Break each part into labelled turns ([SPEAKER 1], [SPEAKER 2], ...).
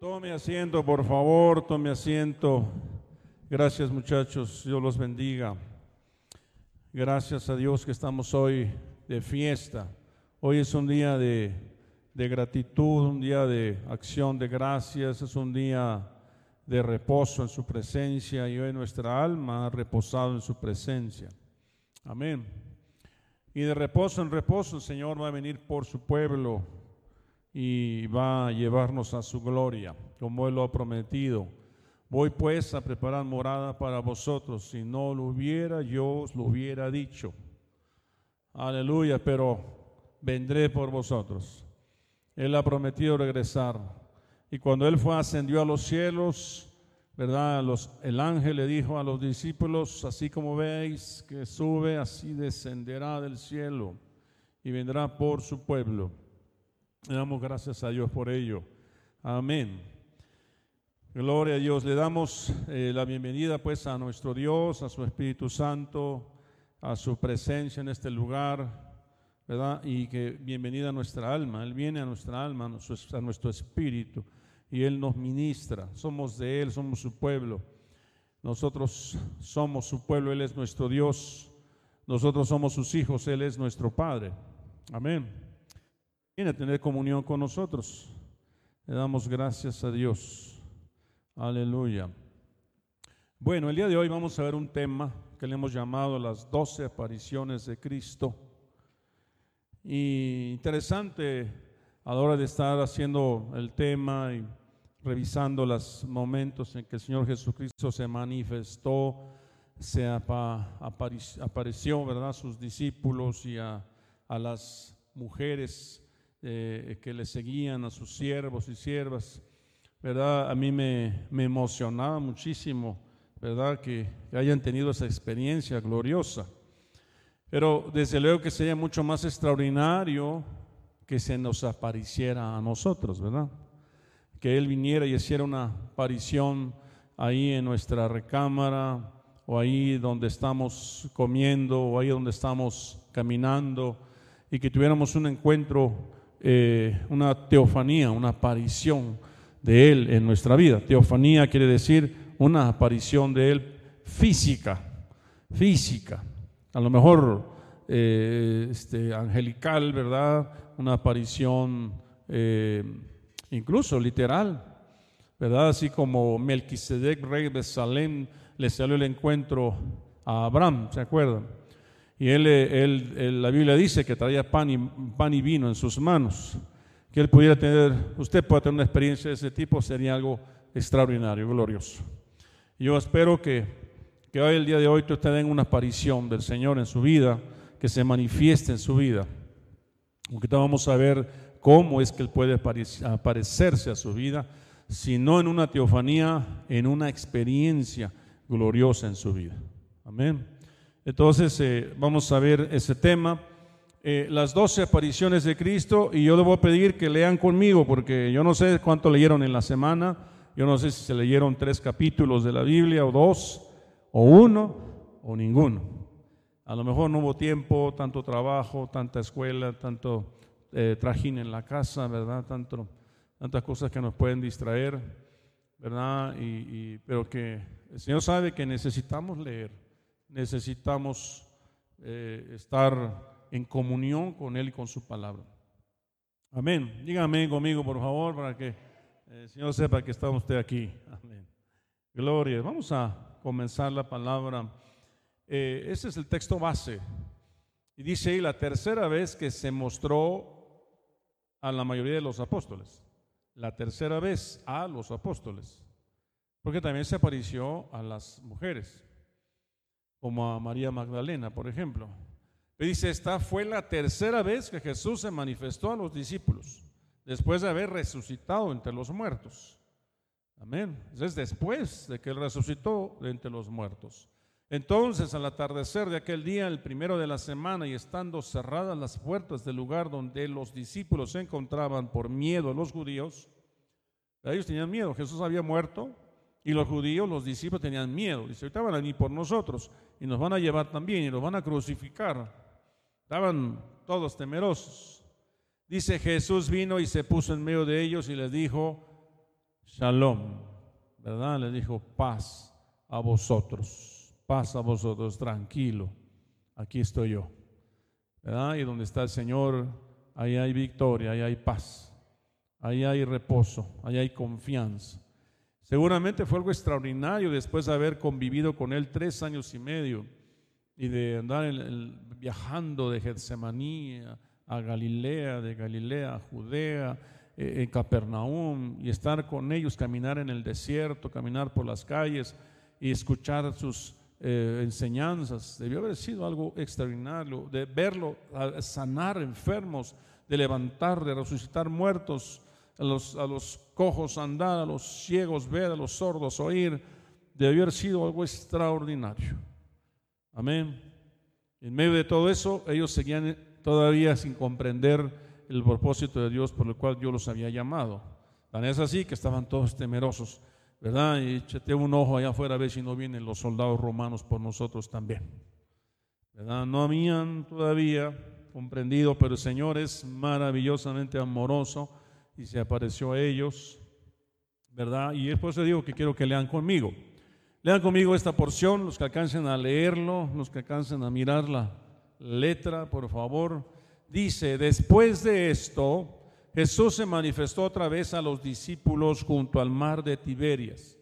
[SPEAKER 1] Tome asiento, por favor, tome asiento. Gracias muchachos, Dios los bendiga. Gracias a Dios que estamos hoy de fiesta. Hoy es un día de, de gratitud, un día de acción de gracias, es un día de reposo en su presencia y hoy nuestra alma ha reposado en su presencia. Amén. Y de reposo en reposo el Señor va a venir por su pueblo y va a llevarnos a su gloria, como Él lo ha prometido. Voy pues a preparar morada para vosotros. Si no lo hubiera, yo os lo hubiera dicho. Aleluya, pero vendré por vosotros. Él ha prometido regresar. Y cuando Él fue, ascendió a los cielos, ¿verdad? El ángel le dijo a los discípulos, así como veis que sube, así descenderá del cielo y vendrá por su pueblo. Le damos gracias a Dios por ello. Amén. Gloria a Dios. Le damos eh, la bienvenida pues a nuestro Dios, a su Espíritu Santo, a su presencia en este lugar, ¿verdad? Y que bienvenida a nuestra alma. Él viene a nuestra alma, a nuestro, a nuestro espíritu, y Él nos ministra. Somos de Él, somos su pueblo. Nosotros somos su pueblo, Él es nuestro Dios. Nosotros somos sus hijos, Él es nuestro Padre. Amén viene a tener comunión con nosotros. Le damos gracias a Dios. Aleluya. Bueno, el día de hoy vamos a ver un tema que le hemos llamado las doce apariciones de Cristo. Y interesante a la hora de estar haciendo el tema y revisando los momentos en que el Señor Jesucristo se manifestó, se apareció, ¿verdad?, a sus discípulos y a, a las mujeres eh, que le seguían a sus siervos y siervas, ¿verdad? A mí me, me emocionaba muchísimo, ¿verdad? Que, hayan tenido esa experiencia gloriosa. Pero desde luego que sería mucho más extraordinario que se nos apareciera a nosotros, ¿verdad? Que Él viniera y hiciera una aparición ahí en nuestra recámara, o ahí donde estamos comiendo, o ahí donde estamos caminando, y que tuviéramos un encuentro eh, una teofanía, una aparición de Él en nuestra vida. Teofanía quiere decir una aparición de Él física, física. A lo mejor eh, este, angelical, ¿verdad? Una aparición eh, incluso literal, ¿verdad? Así como Melquisedec, rey de Salem, le salió el encuentro a Abraham, ¿se acuerdan? Y él, él, la Biblia dice que traía pan y, pan y vino en sus manos. Que él pudiera tener, usted pueda tener una experiencia de ese tipo, sería algo extraordinario, glorioso. Yo espero que, que hoy, el día de hoy, usted tenga una aparición del Señor en su vida, que se manifieste en su vida. Porque vamos a ver cómo es que Él puede aparecerse a su vida, si no en una teofanía, en una experiencia gloriosa en su vida. Amén. Entonces eh, vamos a ver ese tema. Eh, las doce apariciones de Cristo y yo le voy a pedir que lean conmigo porque yo no sé cuánto leyeron en la semana, yo no sé si se leyeron tres capítulos de la Biblia o dos o uno o ninguno. A lo mejor no hubo tiempo, tanto trabajo, tanta escuela, tanto eh, trajín en la casa, ¿verdad? Tanto, tantas cosas que nos pueden distraer, ¿verdad? y, pero que el Señor sabe que necesitamos leer necesitamos eh, estar en comunión con Él y con su palabra. Amén. Dígame conmigo, por favor, para que el Señor sepa que está usted aquí. Amén. Gloria. Vamos a comenzar la palabra. Eh, ese es el texto base. Y dice ahí la tercera vez que se mostró a la mayoría de los apóstoles. La tercera vez a los apóstoles. Porque también se apareció a las mujeres como a María Magdalena, por ejemplo. dice, esta fue la tercera vez que Jesús se manifestó a los discípulos, después de haber resucitado entre los muertos. Amén. Es después de que él resucitó entre los muertos. Entonces, al atardecer de aquel día, el primero de la semana, y estando cerradas las puertas del lugar donde los discípulos se encontraban por miedo a los judíos, ellos tenían miedo, Jesús había muerto, y los judíos, los discípulos tenían miedo. Dice, ahorita van a por nosotros y nos van a llevar también y nos van a crucificar. Estaban todos temerosos. Dice, Jesús vino y se puso en medio de ellos y les dijo, Shalom, ¿verdad? Le dijo paz a vosotros, paz a vosotros, tranquilo, aquí estoy yo, ¿verdad? Y donde está el Señor, ahí hay victoria, ahí hay paz, ahí hay reposo, ahí hay confianza. Seguramente fue algo extraordinario después de haber convivido con Él tres años y medio y de andar viajando de Getsemaní a Galilea, de Galilea a Judea, eh, en Capernaum, y estar con ellos, caminar en el desierto, caminar por las calles y escuchar sus eh, enseñanzas. Debió haber sido algo extraordinario, de verlo sanar enfermos, de levantar, de resucitar muertos, a los, a los cojos andar, a los ciegos ver, a los sordos oír. Debió haber sido algo extraordinario. Amén. En medio de todo eso, ellos seguían todavía sin comprender el propósito de Dios por el cual Dios los había llamado. Tan es así que estaban todos temerosos, ¿verdad? Y echate un ojo allá afuera a ver si no vienen los soldados romanos por nosotros también. ¿Verdad? No habían todavía comprendido, pero el Señor es maravillosamente amoroso y se apareció a ellos, ¿verdad? Y es por eso digo que quiero que lean conmigo. Lean conmigo esta porción, los que alcancen a leerlo, los que alcancen a mirarla letra, por favor. Dice, después de esto, Jesús se manifestó otra vez a los discípulos junto al mar de Tiberias.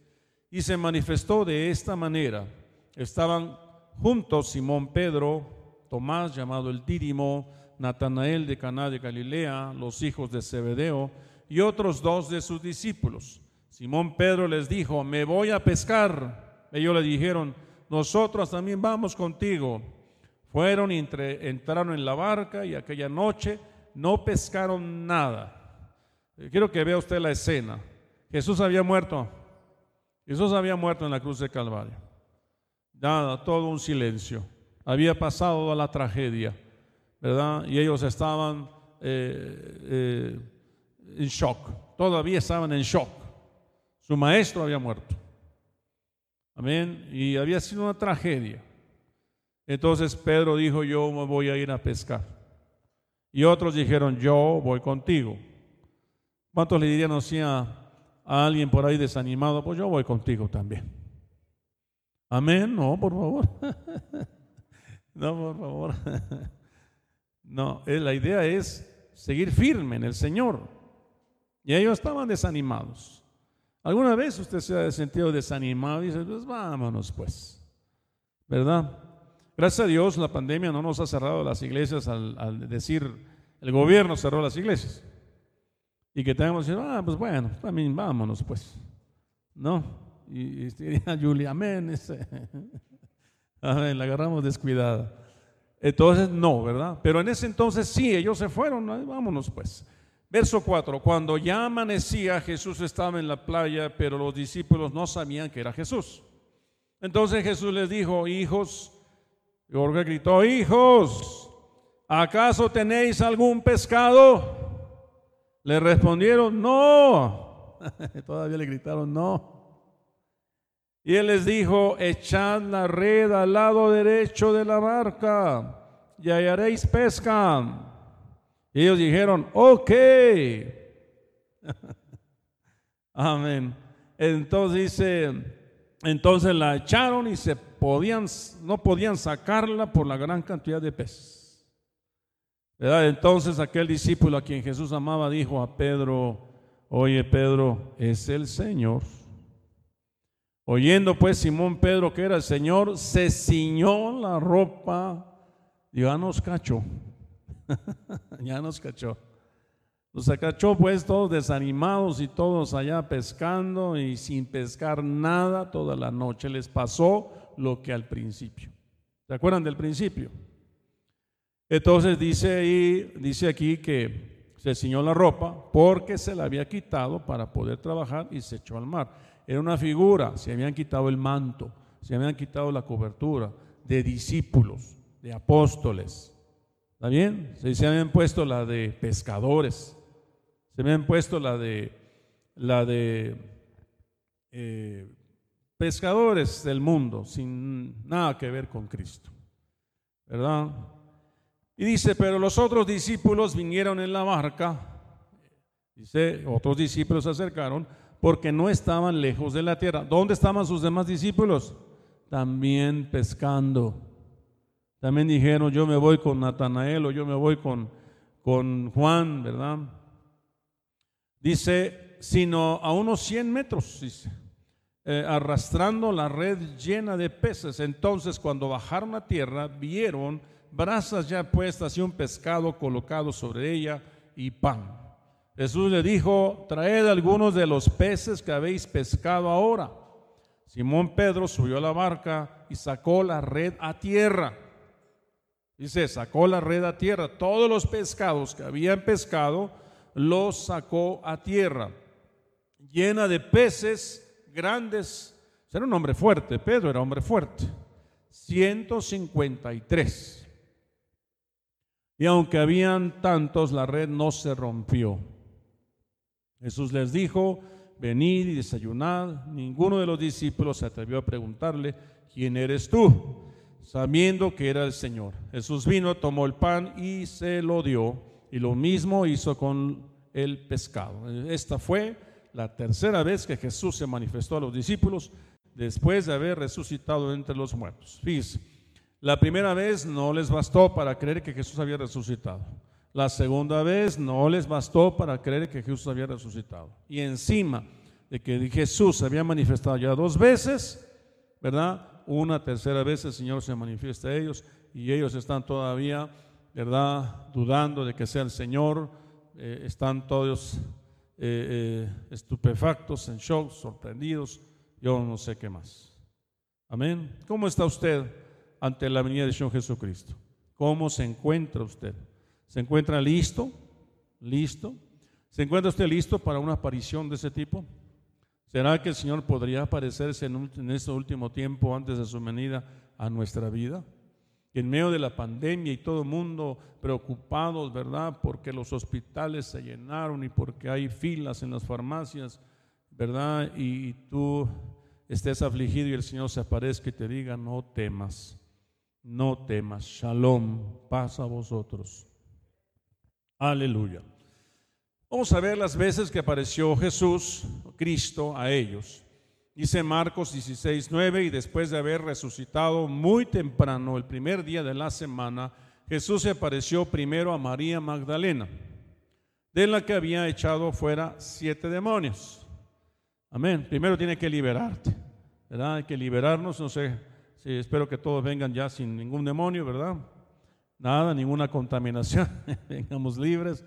[SPEAKER 1] Y se manifestó de esta manera. Estaban juntos Simón Pedro, Tomás llamado el Dídimo, Natanael de Caná de Galilea, los hijos de Zebedeo y otros dos de sus discípulos. Simón Pedro les dijo, me voy a pescar. Ellos le dijeron, nosotros también vamos contigo. Fueron y entraron en la barca y aquella noche no pescaron nada. Eh, quiero que vea usted la escena. Jesús había muerto. Jesús había muerto en la cruz de Calvario. Nada, todo un silencio. Había pasado la tragedia, Y ellos estaban eh, eh, en shock. Todavía estaban en shock. Su maestro había muerto. Amén. Y había sido una tragedia. Entonces Pedro dijo, yo me voy a ir a pescar. Y otros dijeron, yo voy contigo. ¿Cuántos le dirían así a, alguien por ahí desanimado? Pues yo voy contigo también. Amén. No, por favor. no, por favor. no, eh, la idea es seguir firme en el Señor. Y ellos estaban desanimados. ¿Alguna vez usted se ha sentido desanimado y dice, pues vámonos pues? ¿Verdad? Gracias a Dios la pandemia no nos ha cerrado las iglesias al, decir el gobierno cerró las iglesias. Y que tengamos que decir, ah, pues bueno, también vámonos pues. ¿No? Y, diría Julia, amén, la agarramos descuidada. Entonces, no, ¿verdad? Pero en ese entonces sí, ellos se fueron, vámonos pues. Verso 4, cuando ya amanecía, Jesús estaba en la playa, pero los discípulos no sabían que era Jesús. Entonces Jesús les dijo, hijos, Jorge gritó, hijos, ¿acaso tenéis algún pescado? Le respondieron, no. Todavía le gritaron, no. Y él les dijo, echad la red al lado derecho de la barca y hallaréis pesca. Y ellos dijeron, ok. Amén. Entonces dice, entonces la echaron y se podían, no podían sacarla por la gran cantidad de peces. Entonces aquel discípulo a quien Jesús amaba dijo a Pedro, oye Pedro, es el Señor. Oyendo pues Simón Pedro que era el Señor, se ciñó la ropa, ya nos cachó, ya nos cachó. Los acachó pues todos desanimados y todos allá pescando y sin pescar nada toda la noche. Les pasó lo que al principio. ¿Se acuerdan del principio? Entonces dice ahí, dice aquí que se ciñó la ropa porque se la había quitado para poder trabajar y se echó al mar. Era una figura, se habían quitado el manto, se habían quitado la cobertura de discípulos, de apóstoles. ¿Está bien? Se, habían puesto la de pescadores se han puesto la de, la de eh, pescadores del mundo, sin nada que ver con Cristo. ¿Verdad? Y dice, pero los otros discípulos vinieron en la barca, dice, otros discípulos se acercaron, porque no estaban lejos de la tierra. ¿Dónde estaban sus demás discípulos? También pescando. También dijeron, yo me voy con Natanael o yo me voy con, con Juan, ¿verdad? Dice, sino a unos 100 metros, dice, eh, arrastrando la red llena de peces. Entonces, cuando bajaron a tierra, vieron brasas ya puestas y un pescado colocado sobre ella y pan. Jesús le dijo, traed algunos de los peces que habéis pescado ahora. Simón Pedro subió a la barca y sacó la red a tierra. Dice, sacó la red a tierra. Todos los pescados que habían pescado los sacó a tierra, llena de peces grandes. Era un hombre fuerte, Pedro era hombre fuerte. 153. Y aunque habían tantos, la red no se rompió. Jesús les dijo, venid y desayunad. Ninguno de los discípulos se atrevió a preguntarle, ¿quién eres tú? Sabiendo que era el Señor. Jesús vino, tomó el pan y se lo dio. Y lo mismo hizo con el pescado. Esta fue la tercera vez que Jesús se manifestó a los discípulos después de haber resucitado entre los muertos. Fíjense, la primera vez no les bastó para creer que Jesús había resucitado. La segunda vez no les bastó para creer que Jesús había resucitado. Y encima de que Jesús se había manifestado ya dos veces, ¿verdad? Una tercera vez el Señor se manifiesta a ellos y ellos están todavía, ¿verdad? Dudando de que sea el Señor. Eh, están todos eh, eh, estupefactos, en shock, sorprendidos. Yo no sé qué más. Amén. ¿Cómo está usted ante la venida de Señor Jesucristo? ¿Cómo se encuentra usted? ¿Se encuentra listo? ¿Listo? ¿Se encuentra usted listo para una aparición de ese tipo? ¿Será que el Señor podría aparecerse en, en este último tiempo antes de su venida a nuestra vida? En medio de la pandemia y todo el mundo preocupados, ¿verdad? Porque los hospitales se llenaron y porque hay filas en las farmacias, ¿verdad? Y, y tú estés afligido y el Señor se aparezca y te diga, no temas, no temas, shalom, paz a vosotros. Aleluya. Vamos a ver las veces que apareció Jesús, Cristo, a ellos. Dice Marcos 16, 9, y después de haber resucitado muy temprano, el primer día de la semana, Jesús se apareció primero a María Magdalena, de la que había echado fuera siete demonios. Amén. Primero tiene que liberarte, ¿verdad? Hay que liberarnos, no sé, espero que todos vengan ya sin ningún demonio, ¿verdad? Nada, ninguna contaminación, vengamos libres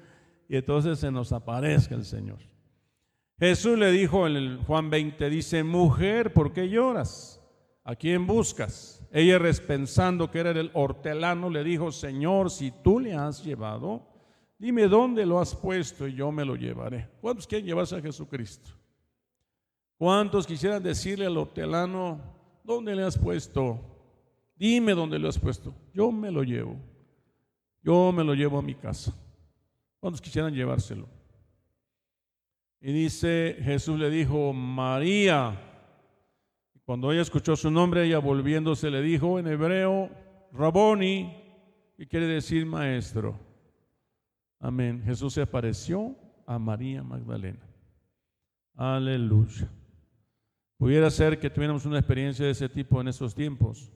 [SPEAKER 1] y entonces se nos aparezca el Señor. Jesús le dijo en el Juan 20, dice, mujer, ¿por qué lloras? ¿A quién buscas? Ella pensando que era el hortelano, le dijo, Señor, si tú le has llevado, dime dónde lo has puesto y yo me lo llevaré. ¿Cuántos quieren llevarse a Jesucristo? ¿Cuántos quisieran decirle al hortelano, ¿dónde le has puesto? Dime dónde lo has puesto. Yo me lo llevo. Yo me lo llevo a mi casa. ¿Cuántos quisieran llevárselo? Y dice, Jesús le dijo, María. Cuando ella escuchó su nombre, ella volviéndose le dijo en hebreo, Raboni, y quiere decir maestro. Amén. Jesús se apareció a María Magdalena. Aleluya. Pudiera ser que tuviéramos una experiencia de ese tipo en esos tiempos.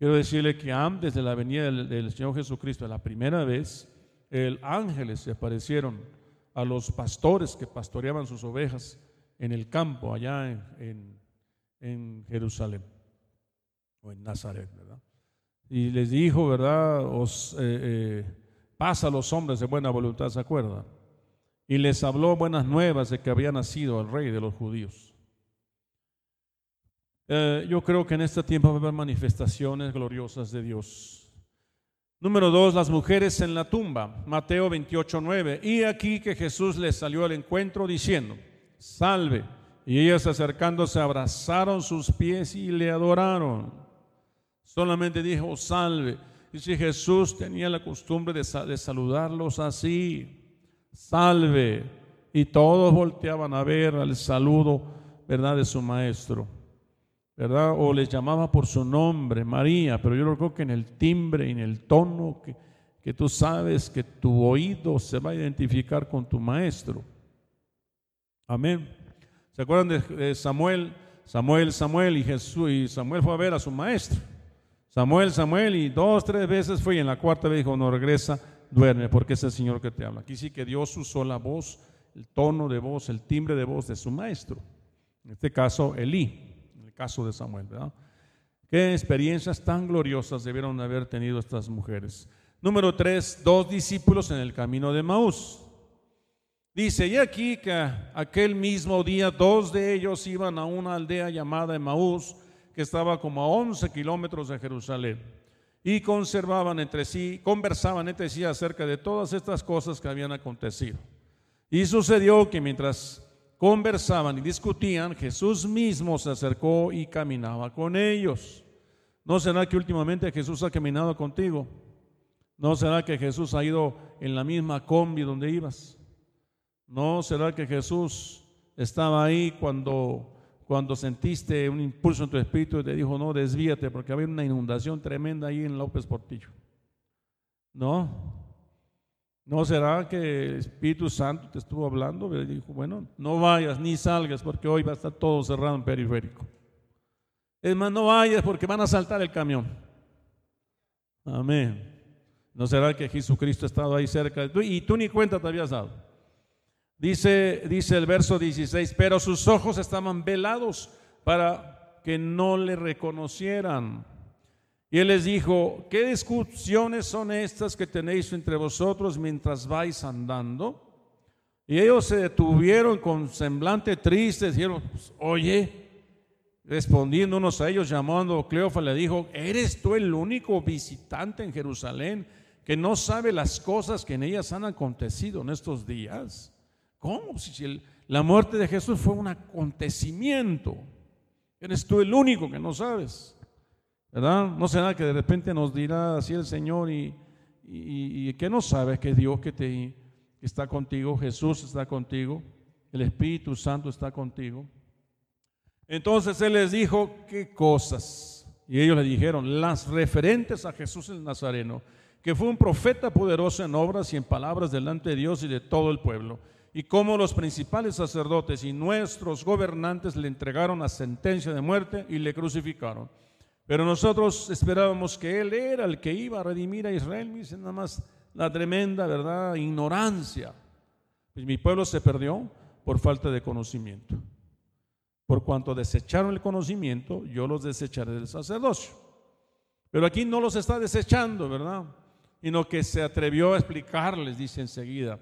[SPEAKER 1] Quiero decirle que antes de la venida del, Señor Jesucristo, la primera vez, el ángeles se aparecieron a los pastores que pastoreaban sus ovejas en el campo allá en, Jerusalén o en Nazaret, ¿verdad? Y les dijo, ¿verdad? Os, eh, eh, pasa a los hombres de buena voluntad, ¿se acuerdan? Y les habló buenas nuevas de que había nacido el rey de los judíos. Eh, yo creo que en este tiempo va a haber manifestaciones gloriosas de Dios. Número dos, las mujeres en la tumba. Mateo 28, 9. Y aquí que Jesús les salió al encuentro diciendo, salve. Y ellas acercándose abrazaron sus pies y le adoraron. Solamente dijo, salve. Y si Jesús tenía la costumbre de, de saludarlos así, salve. Y todos volteaban a ver al saludo, ¿verdad?, de su maestro. ¿Verdad? O les llamaba por su nombre, María, pero yo creo que en el timbre y en el tono que, que tú sabes que tu oído se va a identificar con tu maestro. Amén. ¿Se acuerdan de Samuel? Samuel, Samuel y Jesús y Samuel fue a ver a su maestro. Samuel, Samuel y dos, tres veces fue y en la cuarta vez dijo, no regresa, duerme porque es el Señor que te habla. Aquí sí que Dios usó la voz, el tono de voz, el timbre de voz de su maestro. En este caso, Elí, caso de Samuel, ¿verdad? Qué experiencias tan gloriosas debieron haber tenido estas mujeres. Número tres, dos discípulos en el camino de Maús. Dice, y aquí que aquel mismo día dos de ellos iban a una aldea llamada Emaús, que estaba como a 11 kilómetros de Jerusalén, y conservaban entre sí, conversaban entre sí acerca de todas estas cosas que habían acontecido. Y sucedió que mientras conversaban y discutían, Jesús mismo se acercó y caminaba con ellos. ¿No será que últimamente Jesús ha caminado contigo? ¿No será que Jesús ha ido en la misma combi donde ibas? ¿No será que Jesús estaba ahí cuando, cuando sentiste un impulso en tu espíritu y te dijo, no, desvíate porque había una inundación tremenda ahí en López Portillo? ¿No? ¿No será que el Espíritu Santo te estuvo hablando? Y dijo, bueno, no vayas ni salgas porque hoy va a estar todo cerrado en periférico. Es más, no vayas porque van a saltar el camión. Amén. ¿No será que Jesucristo ha estado ahí cerca de tú y tú ni cuenta te habías dado? Dice, dice el verso 16, pero sus ojos estaban velados para que no le reconocieran. Y él les dijo, ¿qué discusiones son estas que tenéis entre vosotros mientras vais andando? Y ellos se detuvieron con semblante triste, dijeron, pues, oye, respondiendo unos a ellos, llamando Cleofa, le dijo, ¿eres tú el único visitante en Jerusalén que no sabe las cosas que en ellas han acontecido en estos días? ¿Cómo? Si la muerte de Jesús fue un acontecimiento. Eres tú el único que no sabes. ¿Verdad? No será que de repente nos dirá así el Señor y, que no sabes que Dios que te está contigo, Jesús está contigo, el Espíritu Santo está contigo. Entonces Él les dijo, ¿qué cosas? Y ellos le dijeron, las referentes a Jesús el Nazareno, que fue un profeta poderoso en obras y en palabras delante de Dios y de todo el pueblo y cómo los principales sacerdotes y nuestros gobernantes le entregaron a sentencia de muerte y le crucificaron. Pero nosotros esperábamos que Él era el que iba a redimir a Israel. Dice nada más la tremenda, ¿verdad?, ignorancia. Pues mi pueblo se perdió por falta de conocimiento. Por cuanto desecharon el conocimiento, yo los desecharé del sacerdocio. Pero aquí no los está desechando, ¿verdad? Sino que se atrevió a explicarles, dice enseguida.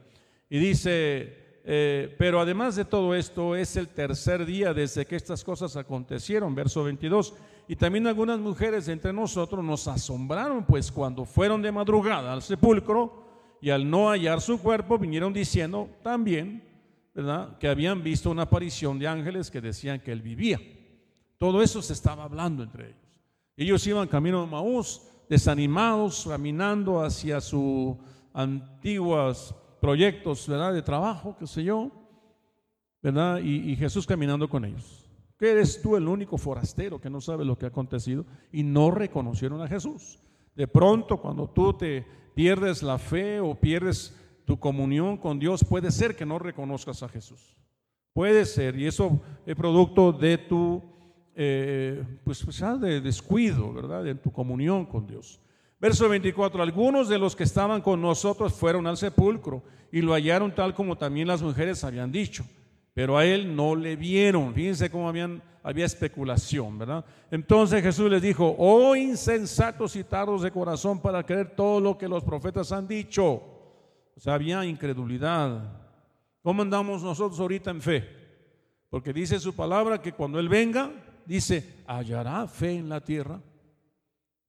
[SPEAKER 1] Y dice, eh, pero además de todo esto, es el tercer día desde que estas cosas acontecieron, verso 22. Y también algunas mujeres entre nosotros nos asombraron, pues cuando fueron de madrugada al sepulcro y al no hallar su cuerpo, vinieron diciendo también, que habían visto una aparición de ángeles que decían que él vivía. Todo eso se estaba hablando entre ellos. Ellos iban camino a Maús, desanimados, caminando hacia sus antiguas proyectos. De trabajo, qué sé yo. Y, Jesús caminando con ellos. Que eres tú el único forastero que no sabe lo que ha acontecido y no reconocieron a Jesús. De pronto, cuando tú te pierdes la fe o pierdes tu comunión con Dios, puede ser que no reconozcas a Jesús. Puede ser, y eso es producto de tu, eh, pues, pues de descuido, ¿verdad? De tu comunión con Dios. Verso 24, algunos de los que estaban con nosotros fueron al sepulcro y lo hallaron tal como también las mujeres habían dicho, pero a él no le vieron. Fíjense cómo habían, había especulación, ¿verdad? Entonces Jesús les dijo, oh insensatos y tardos de corazón para creer todo lo que los profetas han dicho. O sea, había incredulidad. ¿Cómo andamos nosotros ahorita en fe? Porque dice su palabra que cuando Él venga, dice, hallará fe en la tierra.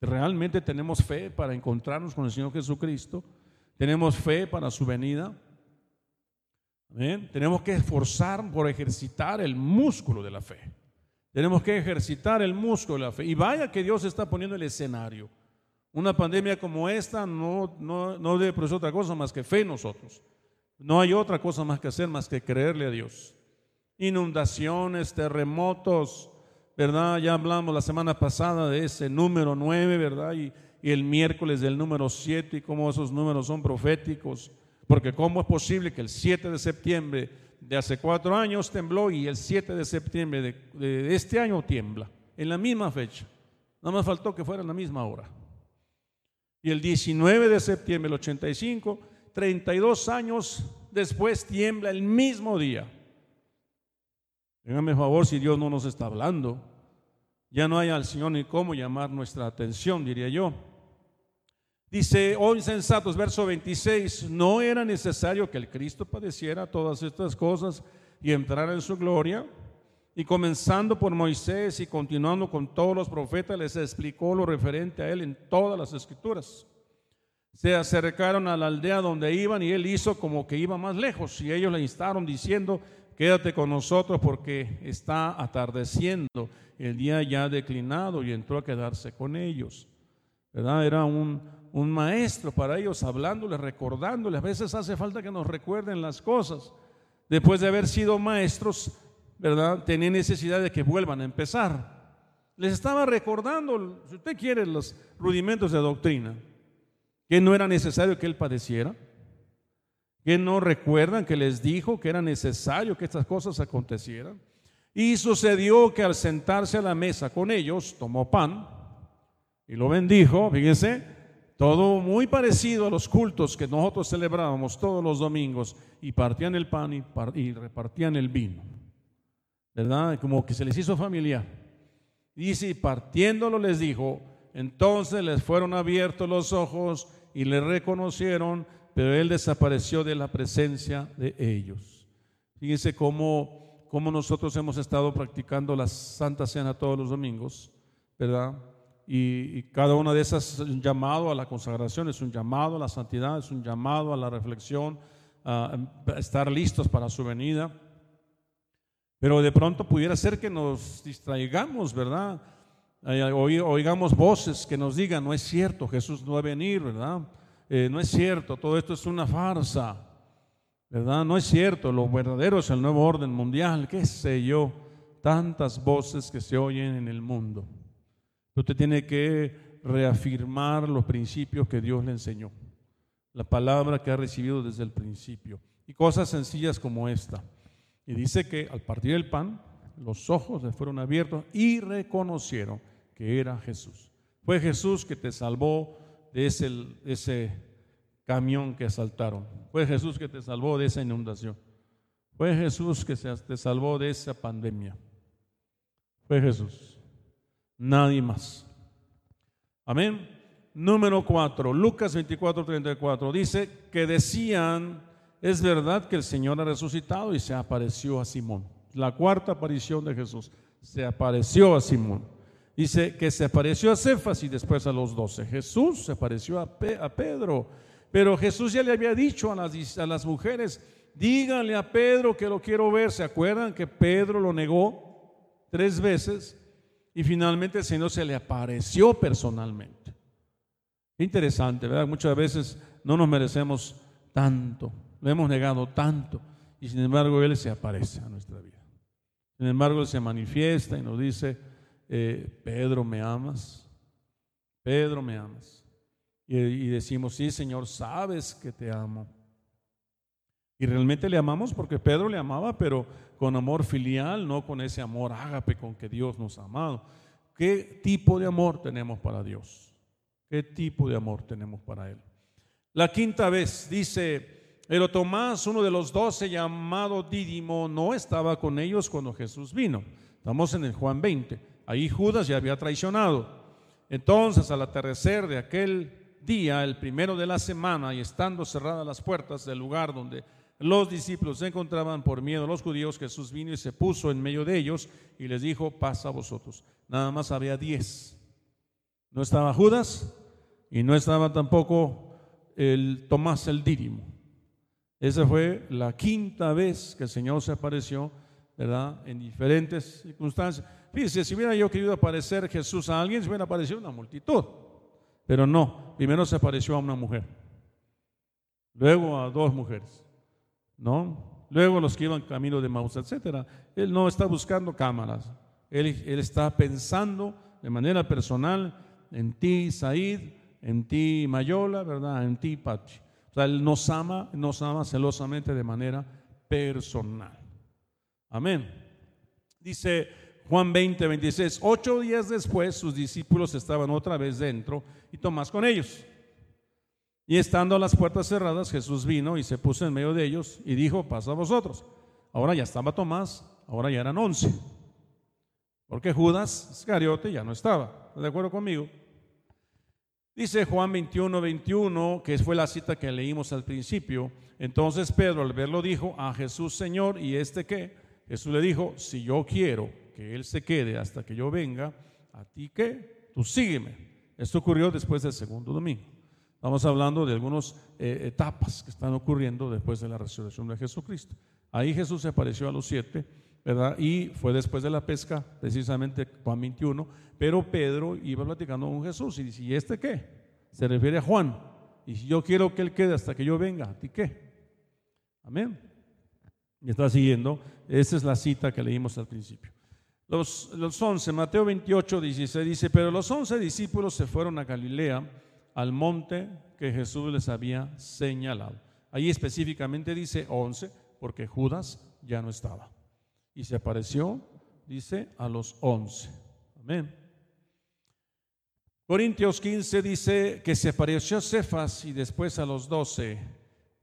[SPEAKER 1] ¿Realmente tenemos fe para encontrarnos con el Señor Jesucristo? ¿Tenemos fe para su venida? Tenemos que esforzar por ejercitar el músculo de la fe. Tenemos que ejercitar el músculo de la fe. Y vaya que Dios está poniendo el escenario. Una pandemia como esta no, no, no debe producir otra cosa más que fe en nosotros. No hay otra cosa más que hacer más que creerle a Dios. Inundaciones, terremotos, ¿verdad? Ya hablamos la semana pasada de ese número 9, ¿verdad? Y, el miércoles del número 7 y cómo esos números son proféticos. Porque cómo es posible que el 7 de septiembre de hace cuatro años tembló y el 7 de septiembre de, este año tiembla, en la misma fecha. Nada más faltó que fuera en la misma hora. Y el 19 de septiembre del 85, 32 años después tiembla el mismo día. Dígame favor si Dios no nos está hablando. Ya no hay al Señor ni cómo llamar nuestra atención, diría yo. Dice, oh insensatos, verso 26, no era necesario que el Cristo padeciera todas estas cosas y entrara en su gloria. Y comenzando por Moisés y continuando con todos los profetas, les explicó lo referente a él en todas las escrituras. Se acercaron a la aldea donde iban y él hizo como que iba más lejos y ellos le instaron diciendo, quédate con nosotros porque está atardeciendo, el día ya declinado y entró a quedarse con ellos. ¿Verdad? Era un, un maestro para ellos, hablándoles, recordándoles. A veces hace falta que nos recuerden las cosas. Después de haber sido maestros, ¿verdad? Tenía necesidad de que vuelvan a empezar. Les estaba recordando, si usted quiere, los rudimentos de doctrina, que no era necesario que él padeciera, que no recuerdan que les dijo que era necesario que estas cosas acontecieran. Y sucedió que al sentarse a la mesa con ellos, tomó pan y lo bendijo, fíjense, todo muy parecido a los cultos que nosotros celebrábamos todos los domingos, y partían el pan y, repartían el vino. ¿verdad? Como que se les hizo familiar. Dice, y partiéndolo les dijo, entonces les fueron abiertos los ojos y le reconocieron, pero él desapareció de la presencia de ellos. Fíjense cómo, cómo nosotros hemos estado practicando la Santa Cena todos los domingos, ¿verdad? Y, cada una de esas es un llamado a la consagración, es un llamado a la santidad, es un llamado a la reflexión, a estar listos para su venida. Pero de pronto pudiera ser que nos distraigamos, ¿verdad? Oigamos voces que nos digan, no es cierto, Jesús no va a venir, ¿verdad? Eh, no es cierto, todo esto es una farsa, ¿verdad? No es cierto, lo verdadero es el nuevo orden mundial, qué sé yo, tantas voces que se oyen en el mundo. Usted tiene que reafirmar los principios que Dios le enseñó, la palabra que ha recibido desde el principio, y cosas sencillas como esta. Y dice que al partir el pan, los ojos le fueron abiertos y reconocieron que era Jesús. Fue Jesús que te salvó de ese, ese camión que asaltaron. Fue Jesús que te salvó de esa inundación. Fue Jesús que te salvó de esa pandemia. Fue Jesús. Nadie más. Amén. Número 4, Lucas 24, 34. Dice que decían es verdad que el Señor ha resucitado y se apareció a Simón. La cuarta aparición de Jesús. Se apareció a Simón. Dice que se apareció a Cefas y después a los doce. Jesús se apareció a, Pedro. Pero Jesús ya le había dicho a las, a las mujeres, díganle a Pedro que lo quiero ver. ¿Se acuerdan que Pedro lo negó tres veces? Y finalmente el Señor se le apareció personalmente. Interesante, ¿verdad? Muchas veces no nos merecemos tanto. Lo hemos negado tanto y sin embargo Él se aparece a nuestra vida. Sin embargo Él se manifiesta y nos dice, eh, Pedro, ¿me amas? Pedro, ¿me amas? Y, y decimos, sí, Señor, sabes que te amo. Y realmente le amamos porque Pedro le amaba, pero con amor filial, no con ese amor ágape con que Dios nos ha amado. ¿Qué tipo de amor tenemos para Dios? ¿Qué tipo de amor tenemos para Él? La quinta vez dice pero Tomás, uno de los doce, llamado Dídimo, no estaba con ellos cuando Jesús vino. Estamos en el Juan 20. Ahí Judas ya había traicionado. Entonces, al atardecer de aquel día, el primero de la semana, y estando cerradas las puertas del lugar donde los discípulos se encontraban por miedo a los judíos, Jesús vino y se puso en medio de ellos y les dijo, pasa a vosotros. Nada más había diez. No estaba Judas y no estaba tampoco el Tomás el Dídimo. Esa fue la quinta vez que el Señor se apareció, ¿verdad? En diferentes circunstancias. Fíjese, si hubiera yo querido aparecer Jesús a alguien, se hubiera aparecido una multitud. Pero no, primero se apareció a una mujer, luego a dos mujeres, ¿no? Luego los que iban camino de Maús, etc. Él no está buscando cámaras, él, él está pensando de manera personal en ti, Said, en ti, Mayola, ¿verdad? En ti, Pachi. O sea, Él nos ama, nos ama celosamente de manera personal. Amén. Dice Juan 20, 26, ocho días después sus discípulos estaban otra vez dentro y Tomás con ellos. Y estando las puertas cerradas, Jesús vino y se puso en medio de ellos y dijo, pasa a vosotros. Ahora ya estaba Tomás, ahora ya eran once. Porque Judas Iscariote ya no estaba. ¿Está de acuerdo conmigo? Dice Juan 21, 21, que fue la cita que leímos al principio. Entonces Pedro al verlo dijo a Jesús, Señor, ¿y este qué? Jesús le dijo, si yo quiero que él se quede hasta que yo venga, ¿a ti qué? Tú sígueme. Esto ocurrió después del segundo domingo. Estamos hablando de algunas eh, etapas que están ocurriendo después de la resurrección de Jesucristo. Ahí Jesús se apareció a los siete, ¿verdad? Y fue después de la pesca, precisamente Juan 21, pero Pedro iba platicando con Jesús y dice, ¿y este qué? Se refiere a Juan. Y si yo quiero que él quede hasta que yo venga, ¿a ti qué? Amén. Y está siguiendo. Esa es la cita que leímos al principio. Los, los once, Mateo 28, 16 dice, pero los once discípulos se fueron a Galilea, al monte que Jesús les había señalado. Ahí específicamente dice once, porque Judas ya no estaba. Y se apareció, dice, a los once. Amén. Corintios 15 dice que se apareció a Cefas y después a los doce.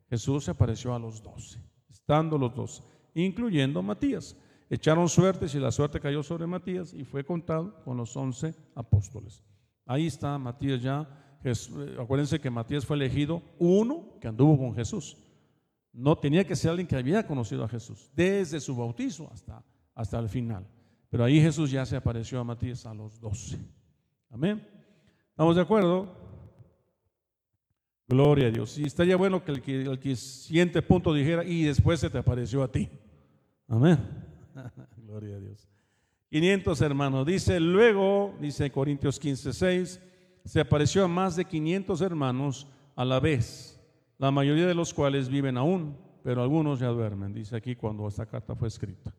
[SPEAKER 1] Jesús se apareció a los doce, estando los doce, incluyendo Matías. Echaron suertes y la suerte cayó sobre Matías y fue contado con los once apóstoles. Ahí está Matías ya. Eh, acuérdense que Matías fue elegido uno que anduvo con Jesús. No tenía que ser alguien que había conocido a Jesús desde su bautizo hasta, hasta el final. Pero ahí Jesús ya se apareció a Matías a los doce. Amén. ¿Estamos de acuerdo? Gloria a Dios. Y estaría bueno que el, que el siguiente punto dijera, y después se te apareció a ti. Amén. Gloria a Dios. 500 hermanos. Dice, luego, dice Corintios 15, 6, se apareció a más de 500 hermanos a la vez, la mayoría de los cuales viven aún, pero algunos ya duermen, dice aquí cuando esta carta fue escrita.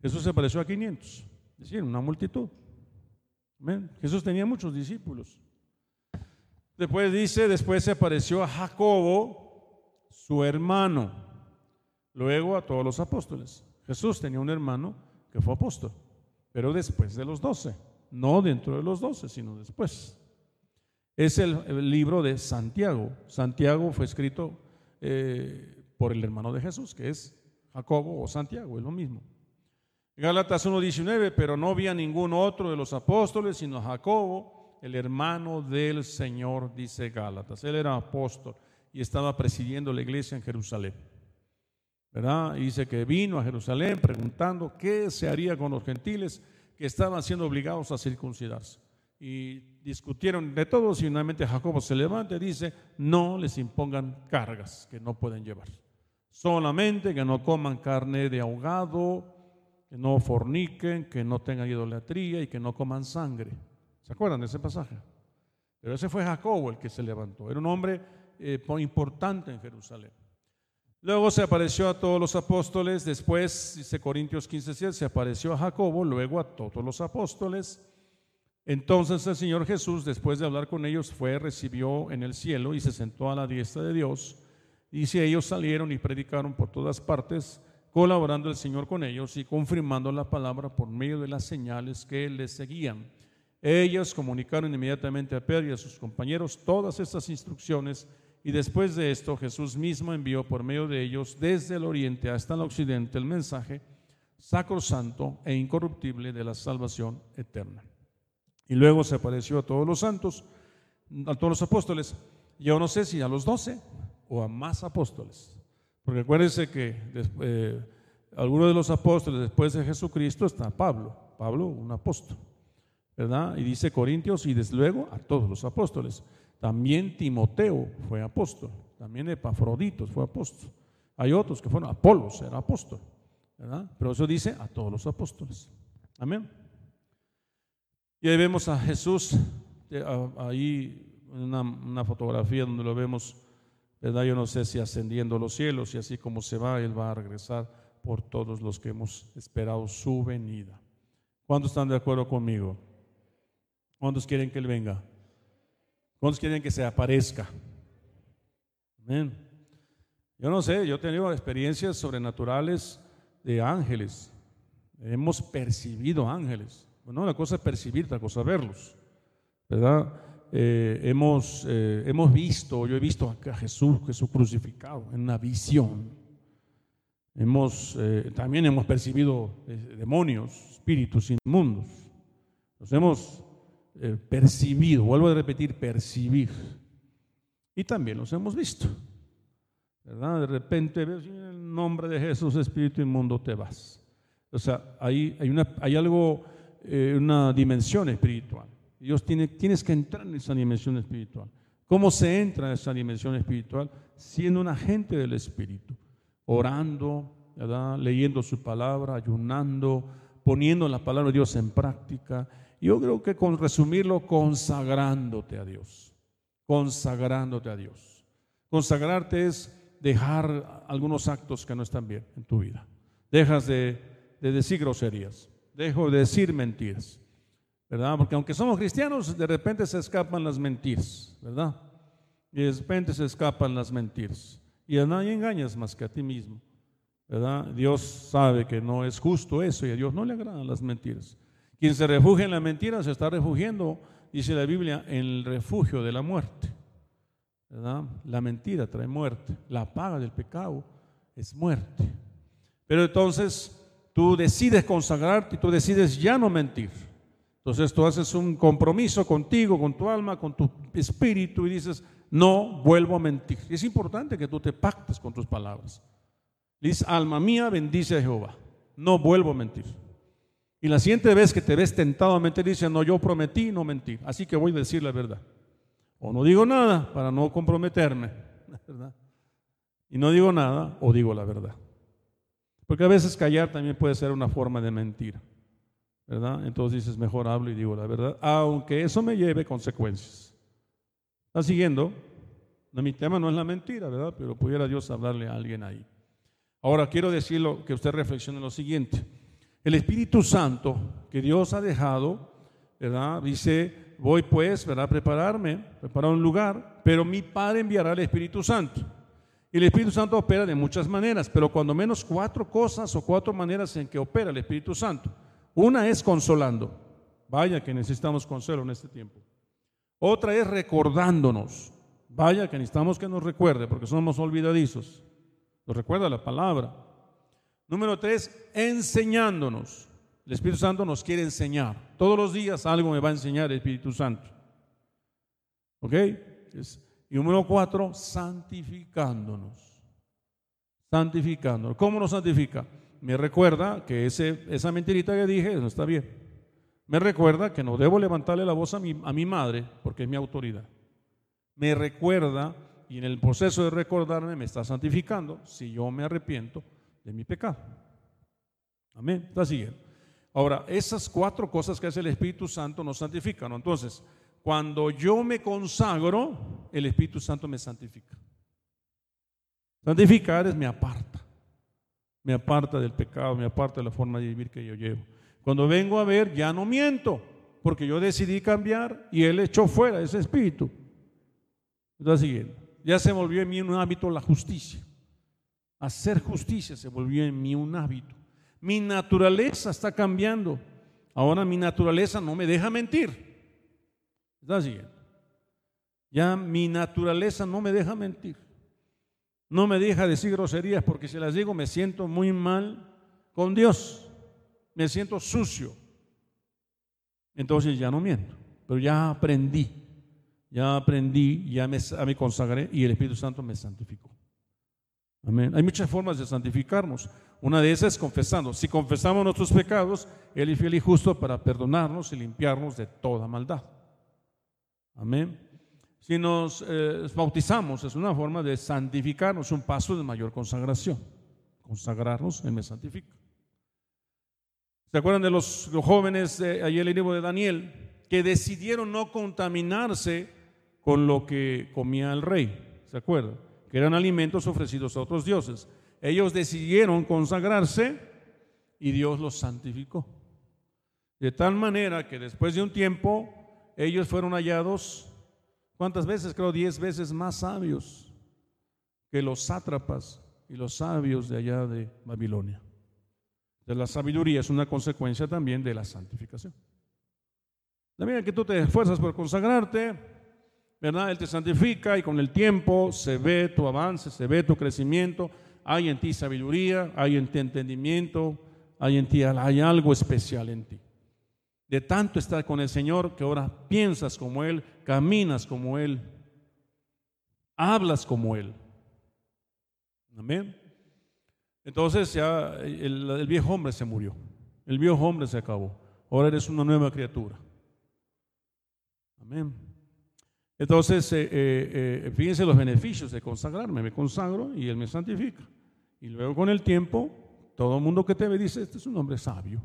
[SPEAKER 1] Jesús se apareció a 500, es decir, una multitud. Jesús tenía muchos discípulos. Después dice, después se apareció a Jacobo, su hermano, luego a todos los apóstoles. Jesús tenía un hermano que fue apóstol, pero después de los doce, no dentro de los doce, sino después. Es el, libro de Santiago. Santiago fue escrito eh, por el hermano de Jesús, que es Jacobo o Santiago, es lo mismo. Gálatas 1.19, pero no había ningún otro de los apóstoles, sino Jacobo el hermano del Señor, dice Gálatas. Él era apóstol y estaba presidiendo la iglesia en Jerusalén. ¿Verdad? Dice que vino a Jerusalén preguntando qué se haría con los gentiles que estaban siendo obligados a circuncidarse. Y discutieron de todo, y finalmente Jacobo se levanta y dice, no les impongan cargas que no pueden llevar. Solamente que no coman carne de ahogado, que no forniquen, que no tengan idolatría y que no coman sangre. ¿Se acuerdan de ese pasaje? Pero ese fue Jacobo el que se levantó. Era un hombre eh, importante en Jerusalén. Luego se apareció a todos los apóstoles, después, dice Corintios 15, se apareció a Jacobo, luego a todos los apóstoles. Entonces el Señor Jesús, después de hablar con ellos, fue, recibió en el cielo y se sentó a la diestra de Dios. Y si ellos salieron y predicaron por todas partes, colaborando el Señor con ellos y confirmando la palabra por medio de las señales que les seguían. Ellos comunicaron inmediatamente a Pedro y a sus compañeros todas estas instrucciones y después de esto Jesús mismo envió por medio de ellos desde el oriente hasta el occidente el mensaje sacrosanto e incorruptible de la salvación eterna. Y luego se apareció a todos los santos, a todos los apóstoles, yo no sé si a los doce o a más apóstoles, porque acuérdense que eh, algunos de los apóstoles después de Jesucristo está Pablo, Pablo un apóstol. ¿verdad? Y dice Corintios y desde luego a todos los apóstoles. También Timoteo fue apóstol, también Epafroditos fue apóstol. Hay otros que fueron, Apolos era apóstol, ¿verdad? Pero eso dice a todos los apóstoles. Amén. Y ahí vemos a Jesús, ahí una, una fotografía donde lo vemos, ¿verdad? Yo no sé si ascendiendo los cielos y así como se va, Él va a regresar por todos los que hemos esperado su venida. ¿Cuántos están de acuerdo conmigo? ¿Cuántos quieren que Él venga? ¿Cuántos quieren que se aparezca? Amén. Yo no sé, yo he tenido experiencias sobrenaturales de ángeles. Hemos percibido ángeles. Bueno, la cosa es percibir, la cosa es verlos. ¿Verdad? Eh, hemos, eh, hemos visto, yo he visto a Jesús, Jesús crucificado en una visión. Hemos, eh, también hemos percibido demonios, espíritus inmundos. Los hemos percibido, vuelvo a repetir, percibir. Y también los hemos visto. ¿Verdad? De repente en el nombre de Jesús, espíritu inmundo, te vas. O sea, hay, una, hay algo, una dimensión espiritual. Dios tiene, tienes que entrar en esa dimensión espiritual. ¿Cómo se entra en esa dimensión espiritual? Siendo un agente del Espíritu, orando, leyendo su palabra, ayunando, poniendo la palabra de Dios en práctica. Yo creo que con resumirlo, consagrándote a Dios, consagrándote a Dios. Consagrarte es dejar algunos actos que no están bien en tu vida. Dejas de, de decir groserías, dejo de decir mentiras ¿verdad? Porque aunque somos cristianos, de repente se escapan las mentiras, ¿verdad? Y de repente se escapan las mentiras. Y a nadie engañas más que a ti mismo, ¿verdad? Dios sabe que no es justo eso y a Dios no le agradan las mentiras. Quien se refugia en la mentira se está refugiando, dice la Biblia, en el refugio de la muerte. ¿verdad? La mentira trae muerte, la paga del pecado es muerte. Pero entonces tú decides consagrarte y tú decides ya no mentir. Entonces tú haces un compromiso contigo, con tu alma, con tu espíritu y dices, no vuelvo a mentir. es importante que tú te pactes con tus palabras. Dice, alma mía, bendice a Jehová. No vuelvo a mentir. Y la siguiente vez que te ves tentado a mentir, dice, no, yo prometí no mentir. Así que voy a decir la verdad. O no digo nada para no comprometerme. Y no digo nada o digo la verdad. Porque a veces callar también puede ser una forma de mentir. ¿verdad? Entonces dices, mejor hablo y digo la verdad, aunque eso me lleve consecuencias. ¿Está siguiendo? mi tema no es la mentira, ¿verdad? Pero pudiera Dios hablarle a alguien ahí. Ahora quiero decirlo, que usted reflexione lo siguiente. El Espíritu Santo que Dios ha dejado, ¿verdad? Dice, voy pues, ¿verdad? Prepararme, preparar un lugar, pero mi Padre enviará el Espíritu Santo. Y el Espíritu Santo opera de muchas maneras, pero cuando menos cuatro cosas o cuatro maneras en que opera el Espíritu Santo. Una es consolando. Vaya que necesitamos consuelo en este tiempo. Otra es recordándonos. Vaya que necesitamos que nos recuerde porque somos olvidadizos. Nos recuerda la palabra. Número tres, enseñándonos. El Espíritu Santo nos quiere enseñar. Todos los días algo me va a enseñar el Espíritu Santo. ¿Ok? Y número cuatro, santificándonos. Santificándonos. ¿Cómo nos santifica? me recuerda que ese, esa mentirita que dije no está bien. Me recuerda que no debo levantarle la voz a mi, a mi madre porque es mi autoridad. Me recuerda y en el proceso de recordarme me está santificando si yo me arrepiento de mi pecado. Amén. Está siguiendo. Ahora, esas cuatro cosas que hace el Espíritu Santo nos santifican. Entonces, cuando yo me consagro, el Espíritu Santo me santifica. Santificar es me aparta me aparta del pecado, me aparta de la forma de vivir que yo llevo. Cuando vengo a ver, ya no miento, porque yo decidí cambiar y Él echó fuera ese espíritu. Está siguiendo. Ya se volvió en mí un hábito la justicia. Hacer justicia se volvió en mí un hábito. Mi naturaleza está cambiando. Ahora mi naturaleza no me deja mentir. Está siguiendo. Ya mi naturaleza no me deja mentir. No me deja decir groserías porque si las digo me siento muy mal con Dios. Me siento sucio. Entonces ya no miento. Pero ya aprendí. Ya aprendí, ya me, me consagré y el Espíritu Santo me santificó. Amén. Hay muchas formas de santificarnos. Una de esas es confesando. Si confesamos nuestros pecados, Él es fiel y justo para perdonarnos y limpiarnos de toda maldad. Amén. Si nos eh, bautizamos es una forma de santificarnos, un paso de mayor consagración. Consagrarnos, Él me santifica. ¿Se acuerdan de los, jóvenes de ayer el libro de Daniel que decidieron no contaminarse con lo que comía el rey? ¿Se acuerdan? Que eran alimentos ofrecidos a otros dioses. Ellos decidieron consagrarse y Dios los santificó. De tal manera que después de un tiempo ellos fueron hallados ¿Cuántas veces? Creo diez veces más sabios que los sátrapas y los sabios de allá de Babilonia. De la sabiduría es una consecuencia también de la santificación. También que tú te esfuerzas por consagrarte, ¿verdad? Él te santifica y con el tiempo se ve tu avance, se ve tu crecimiento, hay en ti sabiduría, hay en ti entendimiento, hay en ti hay algo especial en ti. De tanto estar con el Señor que ahora piensas como Él, caminas como Él, hablas como Él. Amén. Entonces ya el, viejo hombre se murió, el viejo hombre se acabó. Ahora eres una nueva criatura. Amén. Entonces, eh, eh, eh, fíjense los beneficios de consagrarme. Me consagro y Él me santifica. Y luego con el tiempo, todo el mundo que te ve dice, este es un hombre sabio.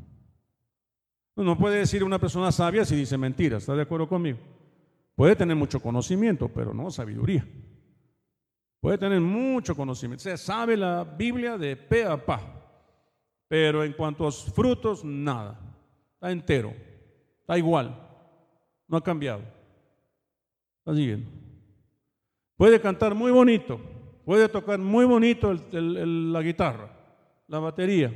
[SPEAKER 1] No puede decir una persona sabia si dice mentiras. ¿Está de acuerdo conmigo? Puede tener mucho conocimiento, pero no sabiduría. Puede tener mucho conocimiento. O sea, sabe la Biblia de pe a pa. Pero en cuanto a frutos, nada. Está entero. Está igual. No ha cambiado. Está siguiendo. Puede cantar muy bonito. Puede tocar muy bonito la guitarra, la batería.